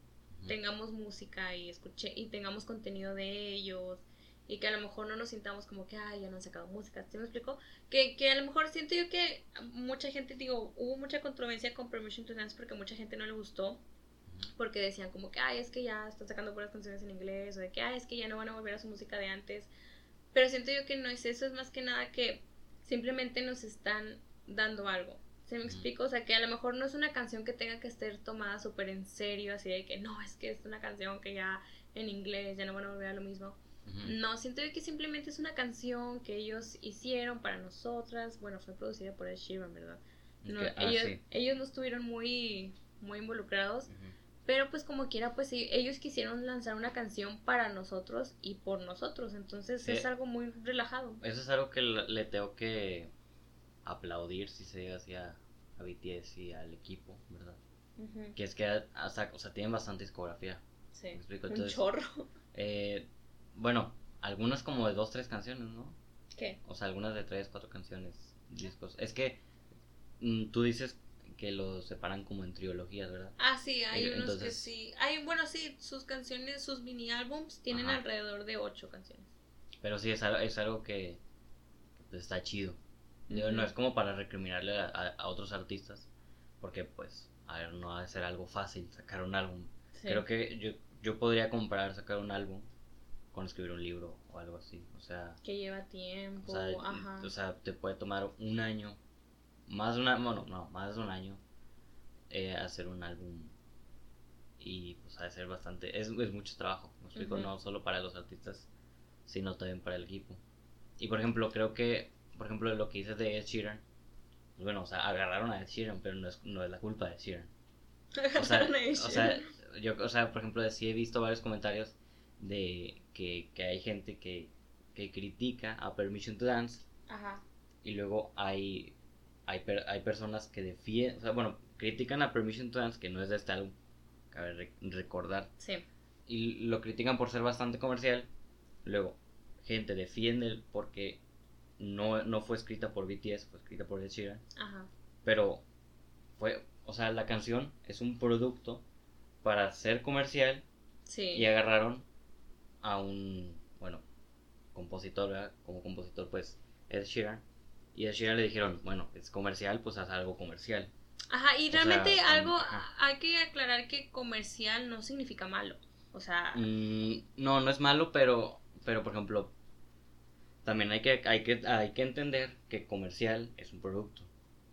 tengamos música y escuche y tengamos contenido de ellos y que a lo mejor no nos sintamos como que ay ya no han sacado música ¿sí me explico? Que, que a lo mejor siento yo que mucha gente digo hubo mucha controversia con Permission to Dance porque mucha gente no le gustó porque decían como que ay es que ya están sacando puras canciones en inglés o de que ay es que ya no van a volver a su música de antes pero siento yo que no es eso es más que nada que simplemente nos están dando algo ¿Se me explico? O sea, que a lo mejor no es una canción que tenga que ser tomada súper en serio, así de que no, es que es una canción que ya en inglés ya no van a volver a lo mismo. No, siento yo que simplemente es una canción que ellos hicieron para nosotras. Bueno, fue producida por Ed Sheeran, ¿verdad? No, Ok, ah, ellos, sí. ellos no estuvieron muy, muy involucrados, Ujú. pero pues como quiera, pues ellos quisieron lanzar una canción para nosotros y por nosotros, entonces Sí. es algo muy relajado. Eso es algo que le le tengo que aplaudir, si se diga así, a, a BTS y al equipo, ¿verdad? Que es que hasta, o sea, tienen bastante discografía. Sí, ¿Me explico? un Entonces, chorro. eh, bueno, algunas como de dos, tres canciones, ¿no? ¿Qué? O sea, algunas de tres, cuatro canciones, discos. Es que mm, tú dices que los separan como en trilogías, ¿verdad? Ah, sí, hay Eh, unos que entonces- sí. Hay, bueno, sí, sus canciones, sus mini álbums tienen Ajá. alrededor de ocho canciones. Pero sí, es algo, es algo que pues, está chido. Digo, no es como para recriminarle a, a- a otros artistas, porque pues, a ver, no ha de ser algo fácil sacar un álbum. Sí. Creo que yo, yo podría comparar sacar un álbum con escribir un libro o algo así. O sea, Que lleva tiempo, o sea, ajá. o sea, te puede tomar un año, más de una, bueno, no, más de un año eh, hacer un álbum y pues ha de ser bastante, es, es mucho trabajo, me explico, no solo para los artistas, sino también para el equipo. Y por ejemplo, creo que, por ejemplo, lo que dices de Ed Sheeran, pues bueno, o sea, agarraron a Ed Sheeran, pero no es, no es la culpa de Ed Sheeran. O sea, o sea, yo, o sea, por ejemplo, sí he visto varios comentarios de que, que hay gente que, que critica a Permission to Dance Ajá. y luego hay hay, per- hay personas que defienden, o sea, bueno, critican a Permission to Dance, que no es de este álbum, cabe re- recordar, Sí. y lo critican por ser bastante comercial. Luego, gente defiende porque no, no fue escrita por BTS, fue escrita por Ed Sheeran, Ajá. pero fue, o sea, la canción es un producto para ser comercial Sí. y agarraron a un, bueno, compositor, ¿verdad? como compositor, pues, Ed Sheeran. Y Ed Sheeran le dijeron, bueno, es comercial, pues haz algo comercial. Ajá, y o realmente algo ajá. hay que aclarar que comercial no significa malo. O sea, Mm, no, no es malo, pero, pero por ejemplo, también hay que, hay que, hay que entender que comercial es un producto.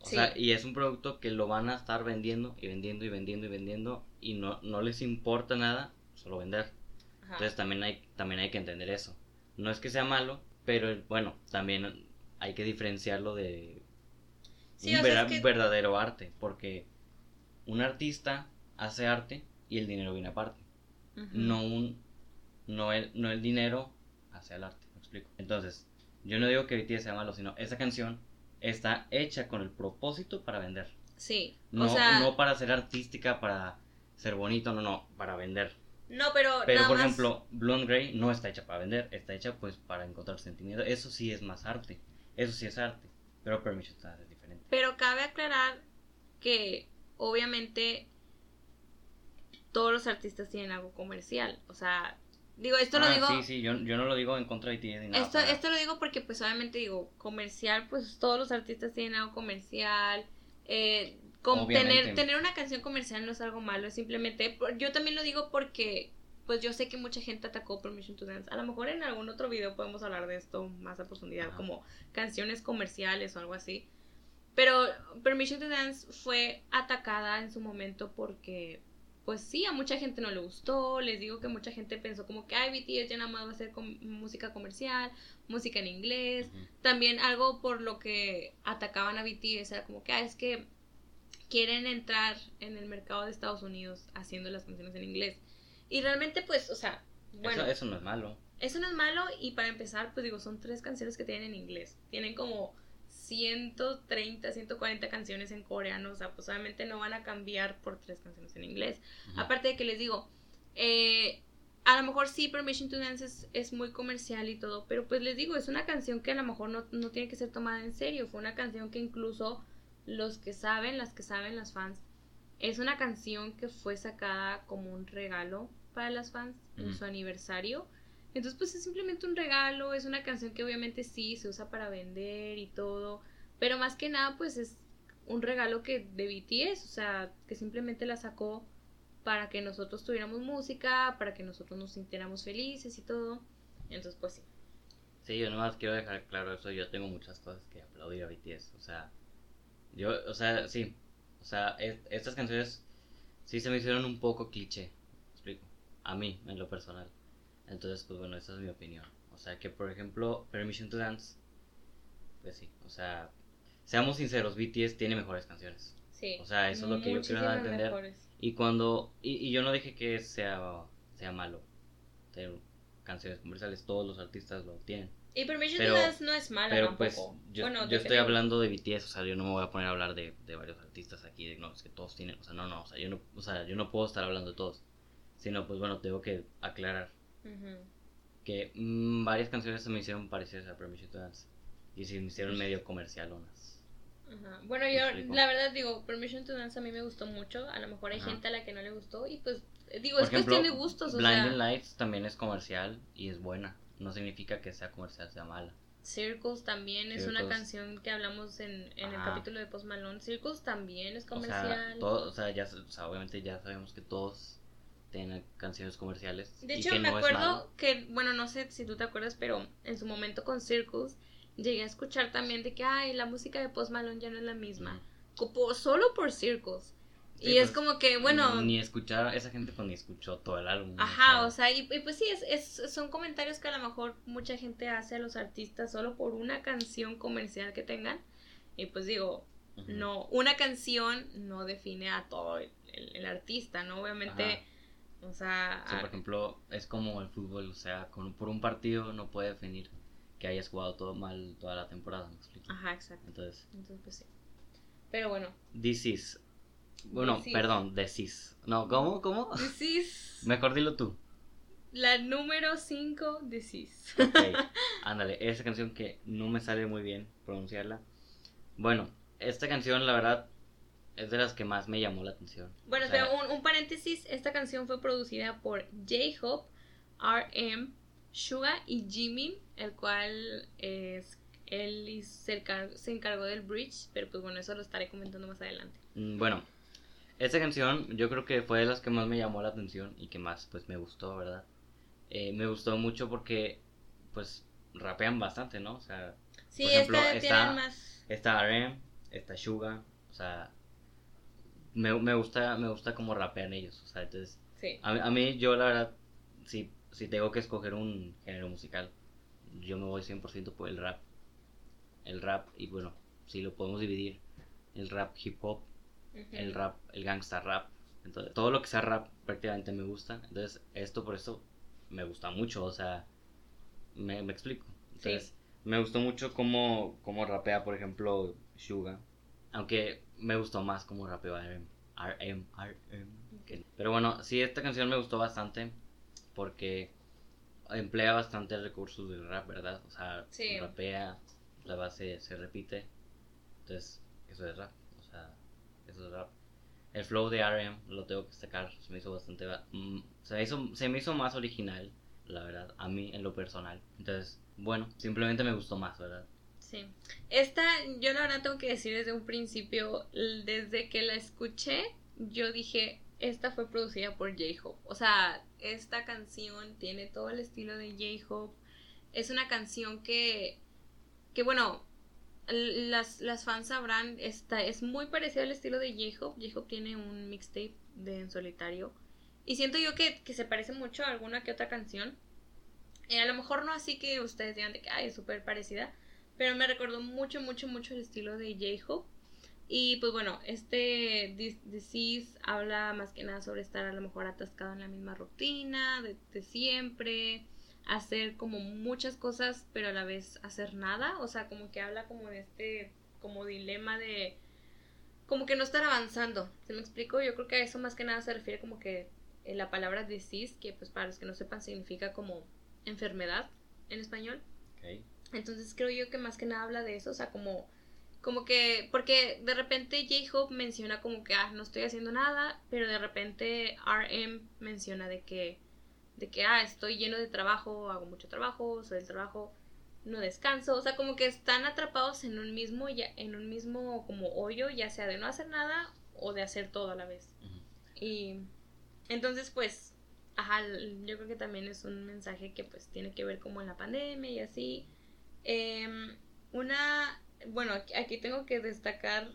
O Sí. sea, y es un producto que lo van a estar vendiendo y vendiendo y vendiendo y vendiendo y no, no les importa nada, solo vender. ajá. Entonces también hay, también hay que entender eso. No es que sea malo, pero bueno, también hay que diferenciarlo de Sí, un que- verdadero arte, porque un artista hace arte y el dinero viene aparte. No un, no el, no el dinero hacia el arte, explico. Entonces, yo no digo que BTS sea malo, sino esa canción está hecha con el propósito para vender. Sí, No, o sea, no para ser artística, para ser bonito, no, no, para vender. no, pero, Pero nada por más- ejemplo, Blonde Grey no está hecha para vender, está hecha pues para encontrar sentimiento. Eso sí es más arte, eso sí es arte. Pero Permission to Dance es diferente. Pero cabe aclarar que obviamente todos los artistas tienen algo comercial. O sea, digo, esto lo Ah, digo. Sí, sí, yo, yo no lo digo en contra de ti ni nada. Esto, para- esto lo digo porque pues obviamente digo, comercial, pues todos los artistas tienen algo comercial. Eh, tener, tener una canción comercial no es algo malo, es simplemente, yo también lo digo porque pues yo sé que mucha gente atacó Permission to Dance. A lo mejor en algún otro video podemos hablar de esto más a profundidad, Ajá. como canciones comerciales o algo así. Pero Permission to Dance fue atacada en su momento porque, pues sí, a mucha gente no le gustó. Les digo que mucha gente pensó como que, ay, BTS ya nada más va a hacer com- música comercial, música en inglés. También algo por lo que atacaban a BTS era como que, ah, es que quieren entrar en el mercado de Estados Unidos haciendo las canciones en inglés. Y realmente, pues, o sea, bueno, Eso, eso no es malo. eso no es malo y para empezar, pues digo, son tres canciones que tienen en inglés. Tienen como 130, 140 canciones en coreano, o sea, pues obviamente no van a cambiar por tres canciones en inglés. Aparte de que les digo, eh, a lo mejor sí, Permission to Dance es, es muy comercial y todo, pero pues les digo, es una canción que a lo mejor no, no tiene que ser tomada en serio. Fue una canción que incluso los que saben, las que saben, las fans, es una canción que fue sacada como un regalo para las fans en su aniversario. Entonces, pues es simplemente un regalo, es una canción que obviamente sí se usa para vender y todo, pero más que nada, pues es un regalo que de BTS, o sea, que simplemente la sacó para que nosotros tuviéramos música, para que nosotros nos sintiéramos felices y todo. Entonces, pues sí. Sí, yo nomás quiero dejar claro eso. Yo tengo muchas cosas que aplaudir a BTS. O sea, yo, o sea, sí. O sea, es- estas canciones sí se me hicieron un poco cliché. ¿me explico. A mí, en lo personal. Entonces, pues bueno, esa es mi opinión. O sea, que por ejemplo, Permission to Dance. Pues sí, o sea, seamos sinceros, BTS tiene mejores canciones. Sí. O sea, eso es lo que yo quiero entender. mejores. Y cuando. Y, y yo no dije que sea, sea malo tener canciones comerciales. Todos los artistas lo tienen. Y Permission Pero- to Dance no es mala Pero tampoco. pues yo, Bueno, yo estoy hablando de BTS, o sea, yo no me voy a poner a hablar de, de varios artistas aquí, de no, es que todos tienen, o sea, no, no, o sea, yo no, o sea, yo no puedo estar hablando de todos, sino pues bueno, tengo que aclarar Que mm, varias canciones se me hicieron parecidas a Permission to Dance y se me hicieron medio comercialonas. Ajá. Bueno, yo la verdad digo, Permission to Dance a mí me gustó mucho. A lo mejor hay gente a la que no le gustó y pues eh, digo, Por es ejemplo, cuestión de gustos, o Blinding sea, Lights también es comercial y es buena, no significa que sea comercial sea mala. Circles también es una canción que hablamos en, en el capítulo de Post Malone. Circles también es O comercial. sea, todo, o sea, ya, o sea, obviamente ya sabemos que todos tienen canciones comerciales. De hecho, me no es acuerdo que, bueno, no sé si tú te acuerdas, pero en su momento con Circles llegué a escuchar también de que, ay, la música de Post Malone ya no es la misma. Solo por Circles. Sí, y es pues, como que, bueno, Ni escuchar, esa gente pues ni escuchó todo el álbum. Ajá, o sea, y, y pues sí, es, es- son comentarios que a lo mejor mucha gente hace a los artistas solo por una canción comercial que tengan. Y pues digo, Ujú. no, una canción no define a todo el, el- el artista, ¿no? Obviamente, Ajá. O sea, Sí, por ejemplo, es como el fútbol, o sea, con, por un partido no puede definir que hayas jugado todo mal toda la temporada, ¿me explico? ajá, exacto. Entonces, Entonces, pues sí. Pero bueno, this is. Bueno, This is. perdón, this is. No, ¿cómo? ¿Cómo? this is [LAUGHS] Mejor dilo tú. la número 5 de Cis. Ok, [LAUGHS] ándale, esa canción que no me sale muy bien pronunciarla. Bueno, esta canción, la verdad, es de las que más me llamó la atención. Bueno, O sea, espera, un, un paréntesis, esta canción fue producida por J-Hope, RM, Suga y Jimin, el cual es él se, encar- se encargó del bridge, pero pues bueno, eso lo estaré comentando más adelante. Mm, Bueno, esta canción yo creo que fue de las que más me llamó la atención y que más pues me gustó, ¿verdad? Eh, me gustó mucho porque pues rapean bastante, ¿no? O sea, Sí, Por ejemplo, esta está- más... está RM, está Suga, o sea, me, me gusta me gusta cómo rapean ellos, o sea, entonces Sí. a, mí- a mí yo la verdad si, si tengo que escoger un género musical, yo me voy 100% por el rap. El rap y bueno, si lo podemos dividir, el rap hip hop el rap, el gangsta rap. Entonces, todo lo que sea rap prácticamente me gusta. Entonces, esto por eso me gusta mucho, o sea, me, me explico. Entonces, me gustó mucho cómo, cómo rapea, por ejemplo, Suga. Aunque me gustó más cómo rapeó RM. RM, RM. Pero bueno, sí, esta canción me gustó bastante porque emplea bastante recursos del rap, ¿verdad? O sea, rapea, la base se repite. Entonces, eso es rap. O sea, eso es rap. El flow de RM lo tengo que destacar. Se me hizo bastante. Mm, se, me hizo, se me hizo más original, la verdad, a mí en lo personal. Entonces, bueno, simplemente me gustó más, ¿verdad? Sí. Esta, yo la verdad tengo que decir desde un principio, desde que la escuché, yo dije, esta fue producida por J-Hope. O sea, esta canción tiene todo el estilo de J-Hope. Es una canción que, que bueno, las, las fans sabrán, esta, es muy parecido al estilo de J-Hope. J-Hope tiene un mixtape de en solitario. Y siento yo que, que se parece mucho a alguna que otra canción. Eh, a lo mejor no así que ustedes digan de que es súper parecida, pero me recordó mucho, mucho, mucho el estilo de J-Hope. Y pues bueno, este Disease habla más que nada sobre estar a lo mejor atascado en la misma rutina de, siempre, hacer como muchas cosas, pero a la vez hacer nada. O sea, como que habla como de este como dilema de como que no estar avanzando. ¿Se me explico? Yo creo que a eso más que nada se refiere como que en la palabra disease, que pues para los que no sepan significa como enfermedad en español. Entonces creo yo que más que nada habla de eso, o sea, como, como que, porque de repente J-Hope menciona como que, ah, no estoy haciendo nada, pero de repente RM menciona de que, de que, ah, estoy lleno de trabajo, hago mucho trabajo, soy del trabajo, no descanso, o sea, como que están atrapados en un mismo, ya, en un mismo como hoyo, ya sea de no hacer nada o de hacer todo a la vez. Y entonces, pues, ajá, yo creo que también es un mensaje que pues tiene que ver como en la pandemia y así. Em, una, bueno, aquí, tengo que destacar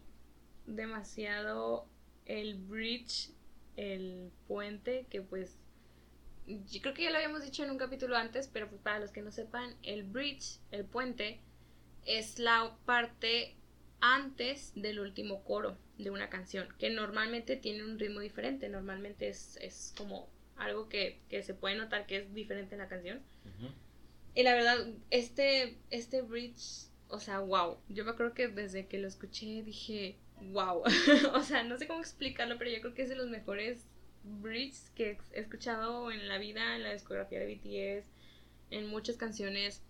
demasiado el bridge, el puente, que pues yo creo que ya lo habíamos dicho en un capítulo antes, pero pues para los que no sepan, el bridge, el puente, es la parte antes del último coro de una canción, que normalmente tiene un ritmo diferente, normalmente es, es como algo que, se puede notar que es diferente en la canción. Y la verdad, este, este bridge, o sea, wow. Yo me acuerdo que desde que lo escuché dije, wow. [LAUGHS] o sea, no sé cómo explicarlo, pero yo creo que es de los mejores bridges que he escuchado en la vida, en la discografía de BTS, en muchas canciones.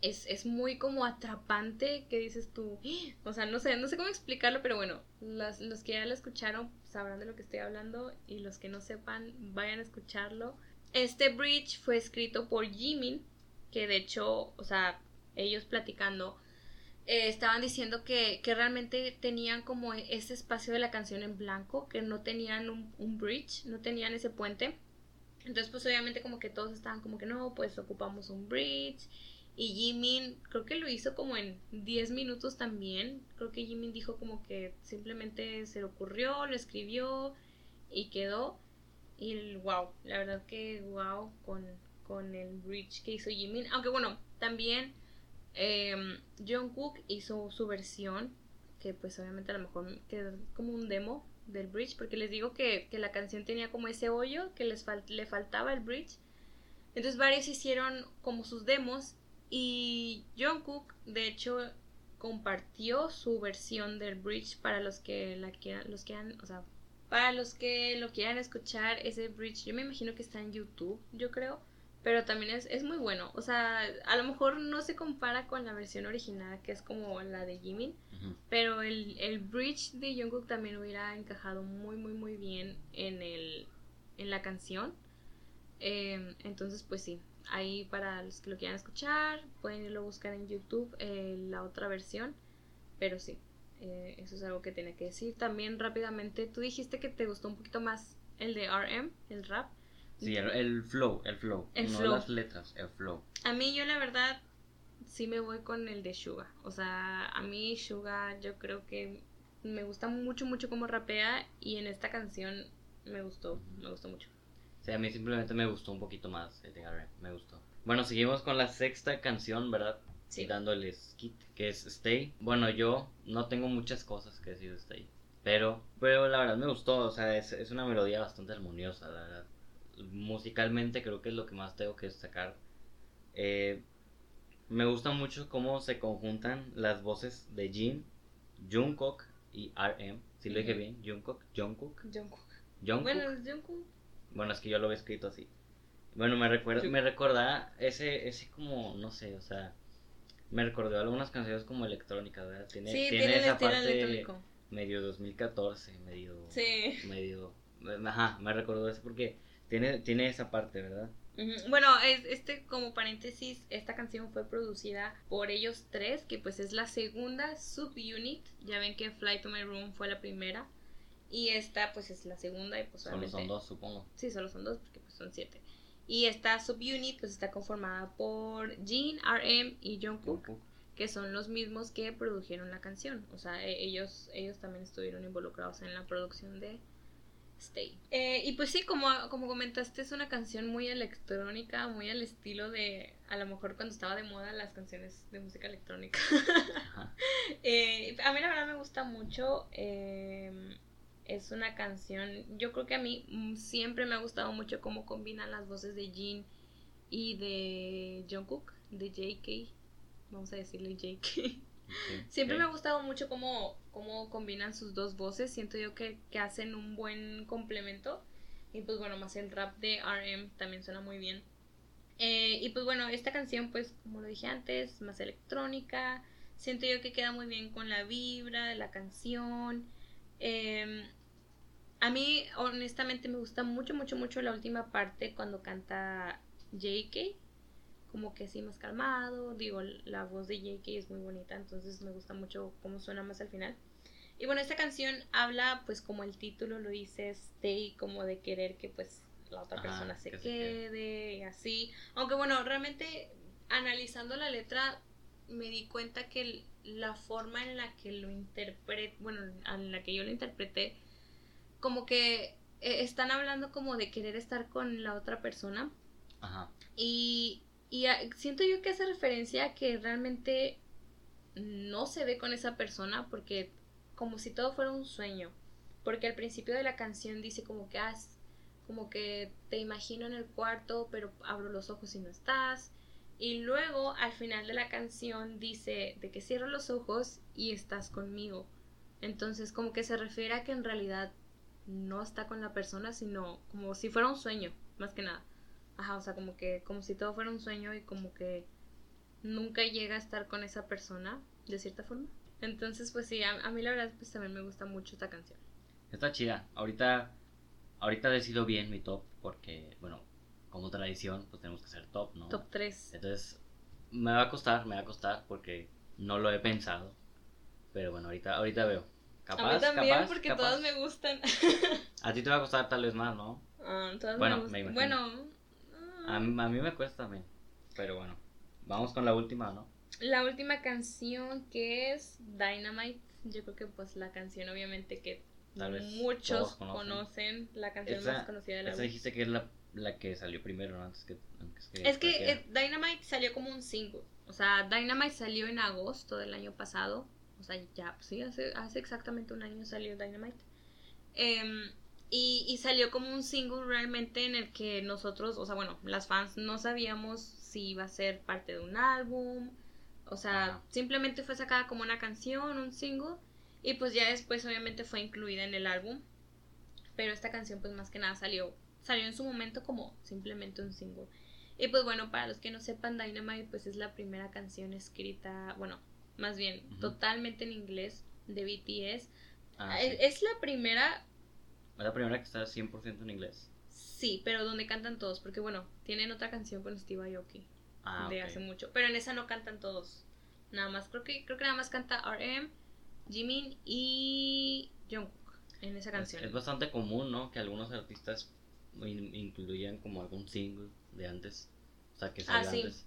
Es, es, muy como atrapante que dices tú. O sea, no sé, no sé cómo explicarlo, pero bueno, los, los que ya lo escucharon sabrán de lo que estoy hablando y los que no sepan vayan a escucharlo. Este bridge fue escrito por Jimin, que de hecho, o sea, ellos platicando, eh, estaban diciendo que, que, realmente tenían como ese espacio de la canción en blanco, que no tenían un, un bridge, no tenían ese puente. Entonces, pues obviamente como que todos estaban como que no, pues ocupamos un bridge y Jimin creo que lo hizo como en 10 minutos también. Creo que Jimin dijo como que simplemente se le ocurrió, lo escribió y quedó. Y wow, la verdad que wow con, con el bridge que hizo Jimin. Aunque bueno, también eh, Jungkook hizo su versión, que pues obviamente a lo mejor quedó como un demo del bridge, porque les digo que, que la canción tenía como ese hoyo, que les le faltaba el bridge. Entonces varios hicieron como sus demos y Jungkook, de hecho, compartió su versión del bridge para los que la quieran, los quieran, o sea, para los que lo quieran escuchar, ese bridge, yo me imagino que está en YouTube, yo creo, pero también es, es muy bueno. O sea, a lo mejor no se compara con la versión original, que es como la de Jimin, pero el, el bridge de Jungkook también hubiera encajado muy, muy, muy bien en, el, en la canción. Em, entonces, pues sí, ahí para los que lo quieran escuchar, pueden irlo a buscar en YouTube eh, la otra versión, pero sí, eh, eso es algo que tiene que decir. También rápidamente, tú dijiste que te gustó un poquito más el de RM, el rap. Sí, el, flow, el flow, no las letras, el flow. A mí yo la verdad sí me voy con el de Suga, o sea, a mí Suga yo creo que me gusta mucho, mucho como rapea y en esta canción me gustó, me gustó mucho a mí simplemente me gustó un poquito más el de me gustó. Bueno, seguimos con la sexta canción, ¿verdad? Sí. Dándole skit, que es Stay. Bueno, yo no tengo muchas cosas que decir de Stay. Pero, pero la verdad me gustó, o sea, es, es una melodía bastante armoniosa, la verdad. Musicalmente creo que es lo que más tengo que destacar. Eh, me gusta mucho cómo se conjuntan las voces de Jin, Jungkook y RM. Si lo dije bien, Jungkook, Jungkook. Jungkook. Jungkook. Bueno, es Jungkook. Bueno, es que yo lo había escrito así. Bueno, me recuerda, me recuerda ese, ese como, no sé, o sea, me recordó algunas canciones como electrónicas, ¿verdad? Tiene, Sí, tiene, esa parte electrónico. medio 2014, medio, Sí. medio, ajá, me recordó eso porque tiene, tiene esa parte, ¿verdad? Bueno, es, este como paréntesis, esta canción fue producida por ellos tres, que pues es la segunda subunit. Ya ven que Fly to My Room fue la primera. Y esta pues es la segunda y pues Solo son dos, supongo. Sí, solo son dos porque pues son siete. Y esta subunit pues está conformada por Jin, RM y Jungkook, Jungkook. que son los mismos que produjeron la canción. O sea, e- ellos, ellos también estuvieron involucrados en la producción de Stay. Eh, y pues sí, como, como comentaste, es una canción muy electrónica, muy al estilo de, a lo mejor cuando estaba de moda las canciones de música electrónica. [LAUGHS] Eh, a mí la verdad me gusta mucho. eh, es una canción, yo creo que a mí mm, siempre me ha gustado mucho cómo combinan las voces de Jin y de Jungkook, de JK. Vamos a decirle JK. [LAUGHS] Siempre me ha gustado mucho cómo, cómo combinan sus dos voces. Siento yo que, que hacen un buen complemento. Y pues bueno, más el rap de RM también suena muy bien. Eh, y pues bueno, esta canción, pues como lo dije antes, más electrónica. Siento yo que queda muy bien con la vibra de la canción. Eh, a mí, honestamente, me gusta mucho, mucho, mucho la última parte cuando canta JK como que así más calmado. Digo, la voz de JK es muy bonita, entonces me gusta mucho cómo suena más al final. Y bueno, esta canción habla, pues como el título lo dice, stay, como de querer que pues la otra Ajá, persona se que se quede y así. Aunque bueno, realmente analizando la letra me di cuenta que la forma en la que lo interpreté, bueno, en la que yo lo interpreté, como que eh, están hablando como de querer estar con la otra persona. Ajá. Y, y siento yo que hace referencia a que realmente no se ve con esa persona porque como si todo fuera un sueño. Porque al principio de la canción dice como que, ah, es- como que te imagino en el cuarto, pero abro los ojos y no estás. Y luego al final de la canción dice de que cierro los ojos y estás conmigo. Entonces como que se refiere a que en realidad no está con la persona, sino como si fuera un sueño, más que nada. Ajá, o sea, como que, como si todo fuera un sueño y como que nunca llega a estar con esa persona, de cierta forma. Entonces, pues sí, a, a mí la verdad, pues también me gusta mucho esta canción. Está chida. Ahorita, ahorita decido bien mi top porque, bueno, como tradición, pues tenemos que hacer top, ¿no? Top 3. Entonces, me va a costar, me va a costar porque no lo he pensado. Pero bueno, ahorita, ahorita veo. Capaz, a mí también, capaz, porque capaz. todas me gustan. A ti te va a costar tal vez más, ¿no? Ah, todas Bueno, me me imagino. Bueno, A, mí- a mí me cuesta también. Pero bueno, vamos con la última, ¿no? la última canción que es Dynamite. Yo creo que pues la canción obviamente que Tal vez muchos conocen. conocen. la canción Esa- más conocida del Esa álbum. dijiste que es la, la que salió primero, ¿no? Antes que, antes que Es que eh, Dynamite salió como un single. O sea, Dynamite salió en agosto del año pasado. O sea, ya, sí, hace, hace exactamente un año salió Dynamite. Em, y, y salió como un single realmente en el que nosotros, o sea, bueno, las fans no sabíamos si iba a ser parte de un álbum. O sea, Ajá. simplemente fue sacada como una canción, un single. Y pues ya después obviamente fue incluida en el álbum. Pero esta canción pues más que nada salió, salió en su momento como simplemente un single. Y pues bueno, para los que no sepan, Dynamite pues es la primera canción escrita, bueno, más bien totalmente en inglés de BTS. Ah, es, sí. es la primera, Es la primera que está 100% en inglés. sí, pero donde cantan todos, porque bueno, tienen otra canción con Steve Aoki Ah, de hace mucho, pero en esa no cantan todos. Nada más, creo que creo que nada más canta RM, Jimin y Jungkook en esa Es, canción. es bastante común, ¿no? Que algunos artistas in- incluyan como algún single de antes. O sea, que salió Ah, sí. antes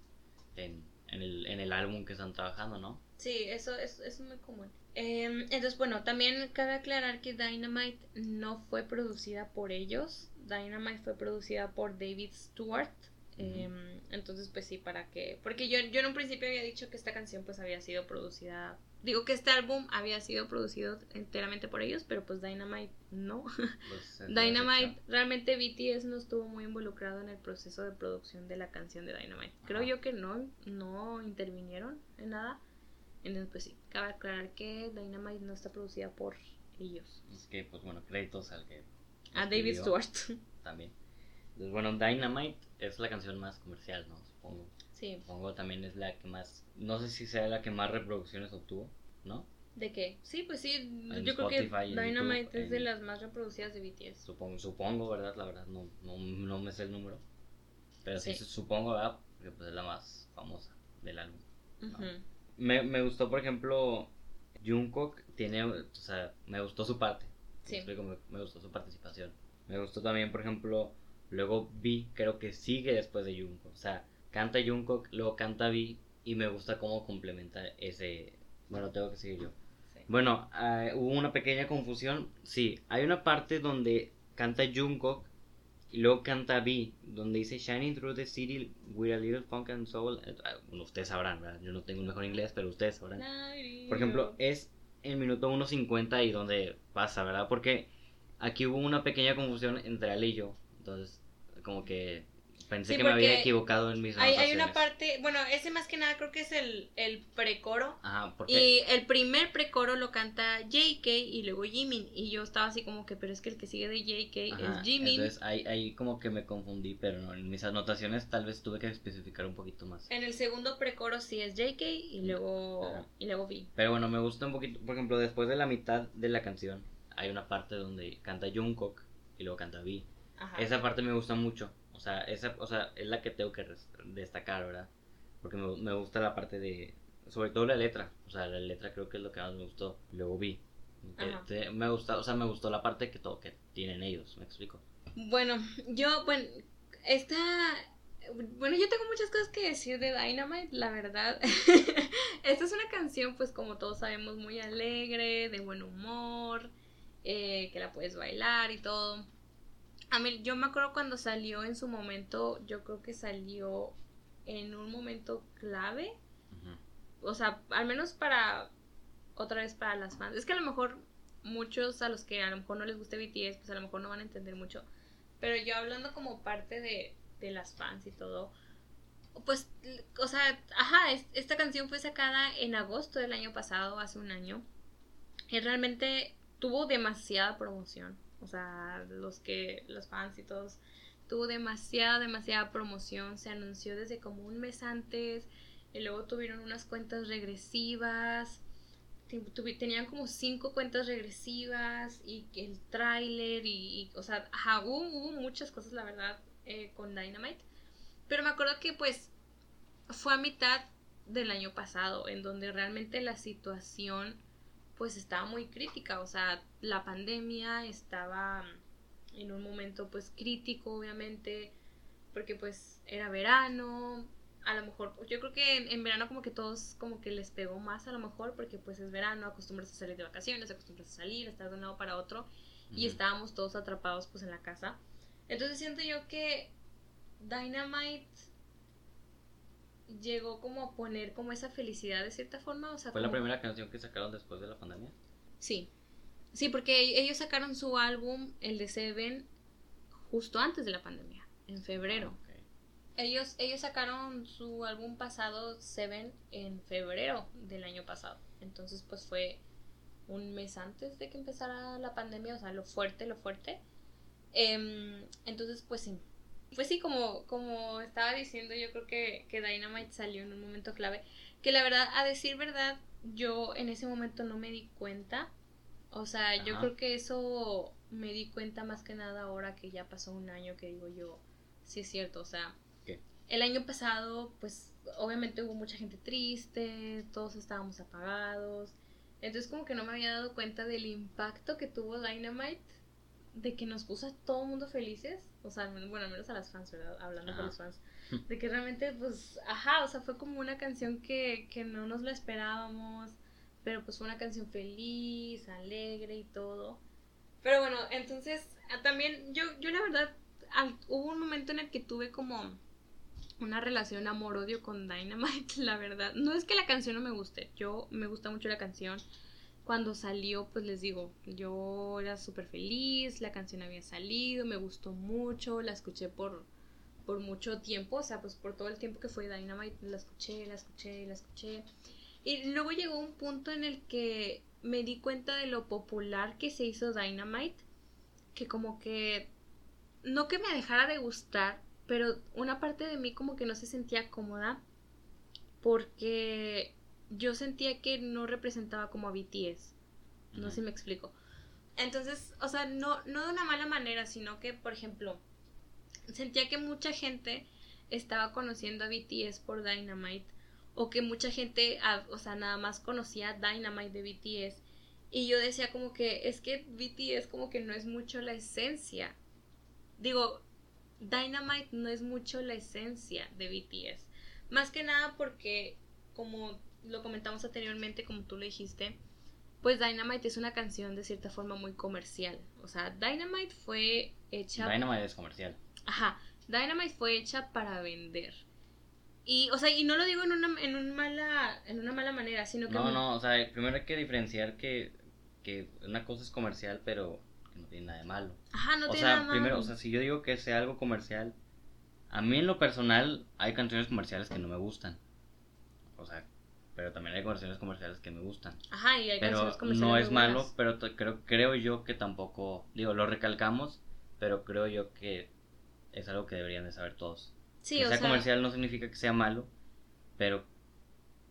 en, en, el, en el álbum que están trabajando, ¿no? Sí, eso es, es muy común. Em, entonces, bueno, también cabe aclarar que Dynamite no fue producida por ellos. Dynamite fue producida por David Stewart. Em, entonces, pues sí, para que... Porque yo, yo en un principio había dicho que esta canción pues había sido producida digo que este álbum había sido producido enteramente por ellos, pero pues Dynamite no. Pues, [LAUGHS] Dynamite, realmente BTS no estuvo muy involucrado en el proceso de producción de la canción de Dynamite. Creo yo que no, no intervinieron en nada. Entonces, pues sí, cabe aclarar que Dynamite no está producida por ellos. Es que, pues bueno, créditos al que. A David Stewart. También. Entonces, bueno, Dynamite es la canción más comercial, ¿no? Supongo. sí. Supongo también es la que más. No sé si sea la que más reproducciones obtuvo, ¿no? ¿De qué? Sí, pues sí, En yo creo que Dynamite YouTube, es de en- las más reproducidas de BTS. Supongo, supongo, ¿verdad? La verdad, no, no, no me sé el número. Pero sí, Sí. supongo, ¿verdad? Porque pues es la más famosa del álbum. Ujú. Me, me gustó, por ejemplo, Jungkook tiene, o sea, me gustó su parte. Sí. Me explico, me, me gustó su participación. Me gustó también, por ejemplo, luego Vi, creo que sigue después de Jungkook. O sea, canta Jungkook, luego canta Vi y me gusta cómo complementa ese... Bueno, tengo que seguir yo. Sí. Bueno, ah, hubo una pequeña confusión. Sí, hay una parte donde canta Jungkook y luego canta V, donde dice Shining through the city with a little funk and soul. Eh, ah, Bueno, ustedes sabrán, ¿verdad? Yo no tengo el mejor inglés, pero ustedes sabrán. Por ejemplo, es en minuto 1.50 y donde pasa, ¿verdad? Porque aquí hubo una pequeña confusión entre Ale y yo. Entonces, como que pensé Sí, que me había equivocado en mis hay, hay una parte, bueno, ese más que nada creo que es el, el precoro. Ajá, porque... Y el primer precoro lo canta JK y luego Jimin. Y yo estaba así como que, pero es que el que sigue de JK Ajá, es Jimin. Entonces ahí, ahí como que me confundí, pero no, en mis anotaciones tal vez tuve que especificar un poquito más. En el segundo precoro sí es JK y luego, Ajá. y luego V. Pero bueno, me gusta un poquito, por ejemplo, después de la mitad de la canción hay una parte donde canta Jungkook y luego canta V. Ajá. Esa parte me gusta mucho, sea, esa, o sea, es la que tengo que destacar, ¿verdad? Porque me, me gusta la parte de, sobre todo la letra, o sea, la letra creo que es lo que más me gustó. Luego vi, que me gusta, o sea, me gustó la parte que todo que tienen ellos, me explico. Bueno, yo, bueno, esta... Bueno, yo tengo muchas cosas que decir de Dynamite, la verdad. [LAUGHS] esta es una canción, pues como todos sabemos, muy alegre, de buen humor, eh, que la puedes bailar y todo. A mí, yo me acuerdo cuando salió en su momento, yo creo que salió en un momento clave. O sea, al menos para, otra vez para las fans. Es que a lo mejor muchos a los que a lo mejor no les guste BTS, pues a lo mejor no van a entender mucho. Pero yo hablando como parte de, de las fans y todo, pues, o sea, ajá, es- esta canción fue sacada en agosto del año pasado, hace un año. Y realmente tuvo demasiada promoción. O sea, los que, los fans y todos, tuvo demasiada, demasiada promoción. Se anunció desde como un mes antes. Y luego tuvieron unas cuentas regresivas. Tenían como cinco cuentas regresivas. Y el tráiler. Y, o sea, hubo, hubo muchas cosas, la verdad, eh, con Dynamite. Pero me acuerdo que pues fue a mitad del año pasado. En donde realmente la situación pues estaba muy crítica. O sea, la pandemia estaba en un momento pues crítico, obviamente. Porque pues era verano, a lo mejor, yo creo que en, en verano como que todos como que les pegó más a lo mejor porque pues es verano, acostumbras a salir de vacaciones, acostumbras a salir, a estar de un lado para otro y estábamos todos atrapados pues en la casa. Entonces siento yo que Dynamite llegó como a poner como esa felicidad de cierta forma, o sea, ¿Fue la primera canción que sacaron después de la pandemia? Sí. Sí, porque ellos sacaron su álbum, el de Seven, justo antes de la pandemia, en febrero. Ah. Ellos, ellos sacaron su álbum pasado, Seven, en febrero del año pasado. Entonces, pues fue un mes antes de que empezara la pandemia, o sea, lo fuerte, lo fuerte. Em, entonces, pues. Pues sí, como, como estaba diciendo, yo creo que, que Dynamite salió en un momento clave. Que la verdad, a decir verdad, yo en ese momento no me di cuenta. O sea, yo creo que eso me di cuenta más que nada ahora que ya pasó un año que digo yo, sí es cierto, o sea, ¿Qué? el año pasado, pues obviamente hubo mucha gente triste, todos estábamos apagados, entonces como que no me había dado cuenta del impacto que tuvo Dynamite, de que nos puso a todo el mundo felices, o sea, bueno, al menos a las fans, ¿verdad? Hablando con los fans, de que realmente, pues, ajá, o sea, fue como una canción que, que no nos la esperábamos, pero pues fue una canción feliz, alegre y todo. Pero bueno, entonces ah, también yo, yo la verdad, al- hubo un momento en el que tuve como una relación amor-odio con Dynamite, [LAUGHS] la verdad. No es que la canción no me guste, yo me gusta mucho la canción. Cuando salió, pues les digo, yo era súper feliz, la canción había salido, me gustó mucho, la escuché por, por mucho tiempo, o sea, pues por todo el tiempo que fue Dynamite, la escuché, la escuché, la escuché. Y luego llegó un punto en el que me di cuenta de lo popular que se hizo Dynamite, que como que, no que me dejara de gustar, pero una parte de mí como que no se sentía cómoda porque yo sentía que no representaba como a BTS. No sé si me explico. Entonces, o sea, no, no de una mala manera, sino que, por ejemplo, sentía que mucha gente estaba conociendo a BTS por Dynamite o que mucha gente, o sea, nada más conocía Dynamite de BTS y yo decía como que es que BTS como que no es mucho la esencia. Digo, Dynamite no es mucho la esencia de BTS. Más que nada porque, como lo comentamos anteriormente, como tú lo dijiste, pues Dynamite es una canción de cierta forma muy comercial. O sea, Dynamite fue hecha... Dynamite es comercial. Ajá, Dynamite fue hecha para vender. Y, o sea, y no lo digo en una, en un mala, en una mala manera, sino que... No, no, o sea, primero hay que diferenciar que, que una cosa es comercial, pero que no tiene nada de malo. Ajá, no o tiene sea, nada malo. primero, o sea, si yo digo que sea algo comercial, a mí en lo personal hay canciones comerciales que no me gustan. O sea, pero también hay canciones comerciales que me gustan. Ajá, y hay Pero comerciales no es malo, buenas. pero creo, creo yo que tampoco, digo, lo recalcamos, pero creo yo que es algo que deberían de saber todos. Sí, que o sea sea, comercial no significa que sea malo, pero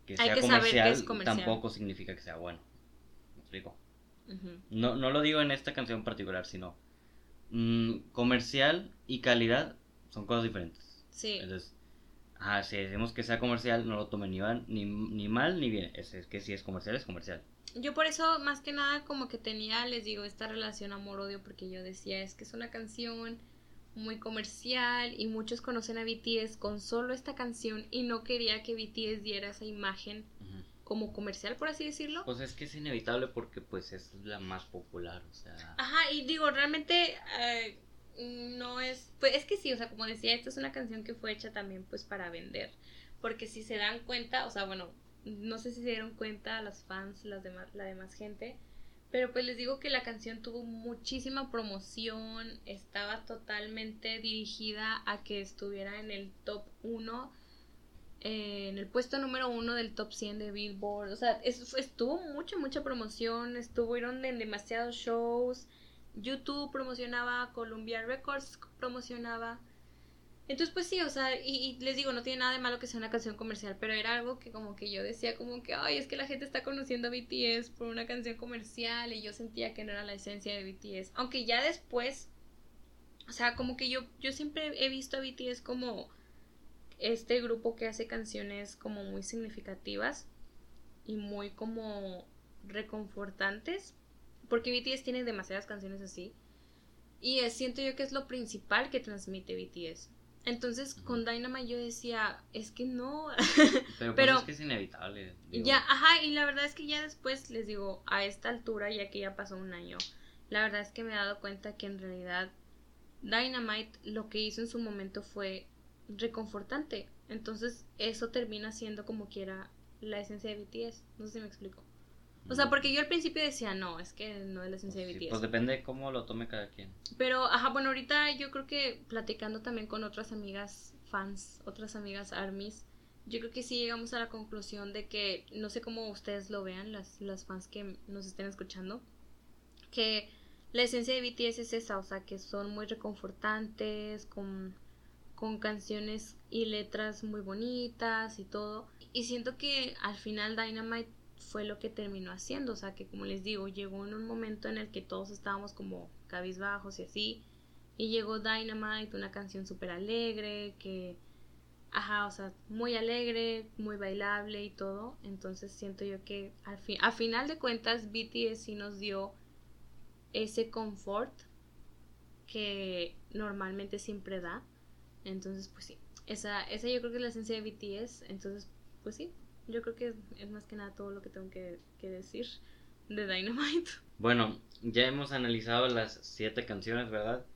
que sea que comercial, es comercial. tampoco significa que sea bueno. ¿Me explico? No, no lo digo en esta canción en particular, sino mm, comercial y calidad son cosas diferentes. Sí, Entonces, ajá, si decimos que sea comercial, no lo tomen ni, van- ni, ni mal ni bien. Es, es que si es comercial, es comercial. yo por eso más que nada como que tenía, les digo, esta relación amor-odio porque yo decía, es que es una canción muy comercial y muchos conocen a BTS con solo esta canción y no quería que BTS diera esa imagen como comercial, por así decirlo. Pues es que es inevitable porque pues es la más popular, o sea... Ajá, y digo, realmente eh, no es, pues es que sí, o sea, como decía, esta es una canción que fue hecha también pues para vender, porque si se dan cuenta, o sea, bueno, no sé si se dieron cuenta los fans, las demás, la demás gente, pero pues les digo que la canción tuvo muchísima promoción, estaba totalmente dirigida a que estuviera en el top 1, eh, en el puesto número 1 del top 100 de Billboard, o sea, es- estuvo mucha, mucha promoción, estuvieron en demasiados shows, YouTube promocionaba, Columbia Records promocionaba. Entonces, pues sí, o sea, y, les digo, no tiene nada de malo que sea una canción comercial, pero era algo que como que yo decía como que, ay, es que la gente está conociendo a BTS por una canción comercial y yo sentía que no era la esencia de BTS. Aunque ya después, o sea, como que yo, yo siempre he visto a BTS como este grupo que hace canciones como muy significativas y muy como reconfortantes, porque BTS tiene demasiadas canciones así. Y siento yo que es lo principal que transmite BTS. Entonces con Dynamite yo decía, es que no. [LAUGHS] Pero, pues Pero- es que es inevitable. digo. ya, ajá, y la verdad es que ya después les digo, a esta altura, ya que ya pasó un año, la verdad es que me he dado cuenta que en realidad Dynamite lo que hizo en su momento fue reconfortante. Entonces eso termina siendo como quiera la esencia de BTS. No sé si me explico. O sea, porque yo al principio decía, no, es que no es la esencia de Sí, BTS. pues depende de cómo lo tome cada quien. Pero, ajá, bueno, ahorita yo creo que platicando también con otras amigas fans, otras amigas armies, yo creo que sí llegamos a la conclusión de que, no sé cómo ustedes lo vean, las, las fans que nos estén escuchando, que la esencia de BTS es esa, o sea, que son muy reconfortantes, con, con canciones y letras muy bonitas y todo. Y siento que al final Dynamite fue lo que terminó haciendo, o sea, que como les digo, llegó en un momento en el que todos estábamos como cabizbajos y así, y llegó Dynamite, una canción súper alegre, que, ajá, o sea, muy alegre, muy bailable y todo, entonces siento yo que al fin, a final de cuentas BTS sí nos dio ese confort que normalmente siempre da, entonces pues sí, esa, esa yo creo que es la esencia de BTS, entonces pues sí, yo creo que es, es más que nada todo lo que tengo que, que decir de Dynamite. [LAUGHS] Bueno, ya hemos analizado las siete canciones, ¿verdad?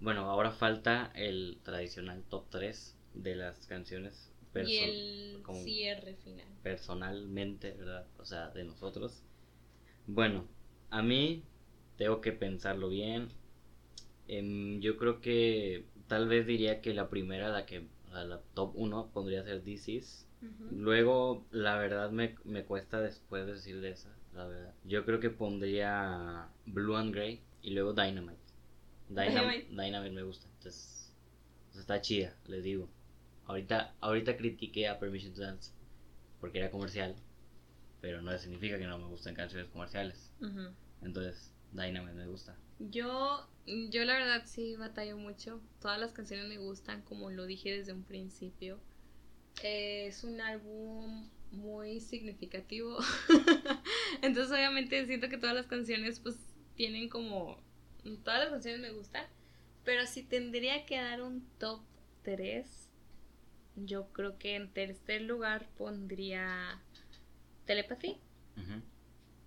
Bueno, ahora falta el tradicional top 3, de las canciones. Y el cierre final. personalmente, ¿verdad? O sea, de nosotros. Bueno, a mí tengo que pensarlo bien. Em, yo creo que tal vez diría que la primera, la que o sea, la top 1 podría ser This Is. Luego, la verdad me, me cuesta después decir de esa, la verdad. Yo creo que pondría Blue and Grey y luego Dynamite. Dynam- Dynamite. Dynamite me gusta, entonces sea, está chida, les digo. Ahorita, ahorita critiqué a Permission to Dance porque era comercial, pero no significa que no me gusten canciones comerciales. Entonces, Dynamite me gusta. Yo, yo la verdad sí batallo mucho. Todas las canciones me gustan, como lo dije desde un principio. Es un álbum muy significativo. [LAUGHS] Entonces obviamente siento que todas las canciones pues tienen como... Todas las canciones me gustan. Pero si tendría que dar un top 3, yo creo que en tercer lugar pondría Telepathy.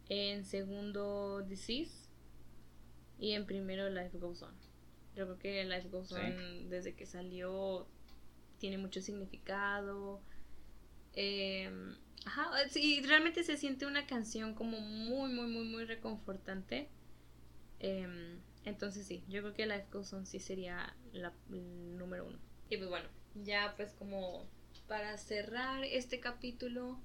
En segundo, Disease. Y en primero, Life Goes On. Yo creo que Life Goes Sí. On, desde que salió, tiene mucho significado. Eh, ajá, sí, realmente se siente una canción como muy, muy, muy, muy reconfortante. Eh, entonces sí, yo creo que Life Goes On sí sería la el número uno. Y pues bueno, ya pues como para cerrar este capítulo,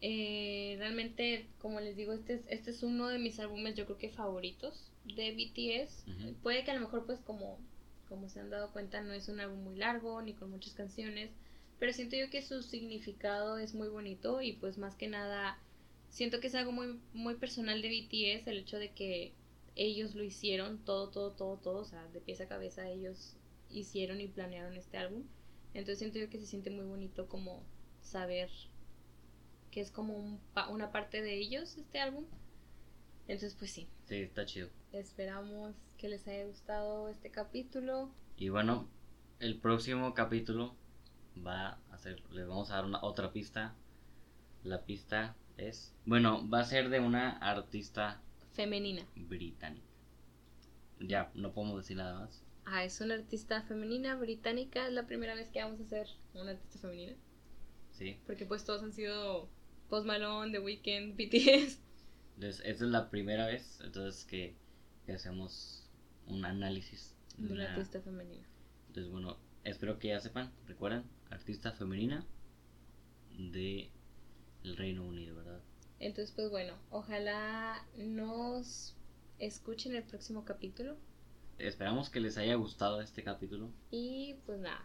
eh, realmente, como les digo, este es, este es uno de mis álbumes yo creo que favoritos de BTS. Puede que a lo mejor pues como, como se han dado cuenta no es un álbum muy largo ni con muchas canciones, pero siento yo que su significado es muy bonito y pues más que nada siento que es algo muy, muy personal de BTS el hecho de que ellos lo hicieron todo, todo, todo, todo, o sea, de pies a cabeza ellos hicieron y planearon este álbum. Entonces siento yo que se siente muy bonito como saber que es como un una parte de ellos este álbum. Entonces pues sí, Sí, está chido. esperamos que les haya gustado este capítulo. Y bueno, el próximo capítulo va a ser, les vamos a dar una otra pista. La pista es, bueno, va a ser de una artista Femenina. británica. Ya, no podemos decir nada más. Ah, es una artista femenina británica. Es la primera vez que vamos a hacer una artista femenina. Sí. Porque pues todos han sido Post Malone, The Weeknd, [LAUGHS] BTS. Entonces, esta es la primera vez entonces que, que hacemos un análisis De una una- artista femenina. Entonces, bueno, espero que ya sepan, recuerden, artista femenina de el Reino Unido, ¿verdad? Entonces pues bueno, ojalá nos escuchen el próximo capítulo. Esperamos que les haya gustado este capítulo. Y pues nada,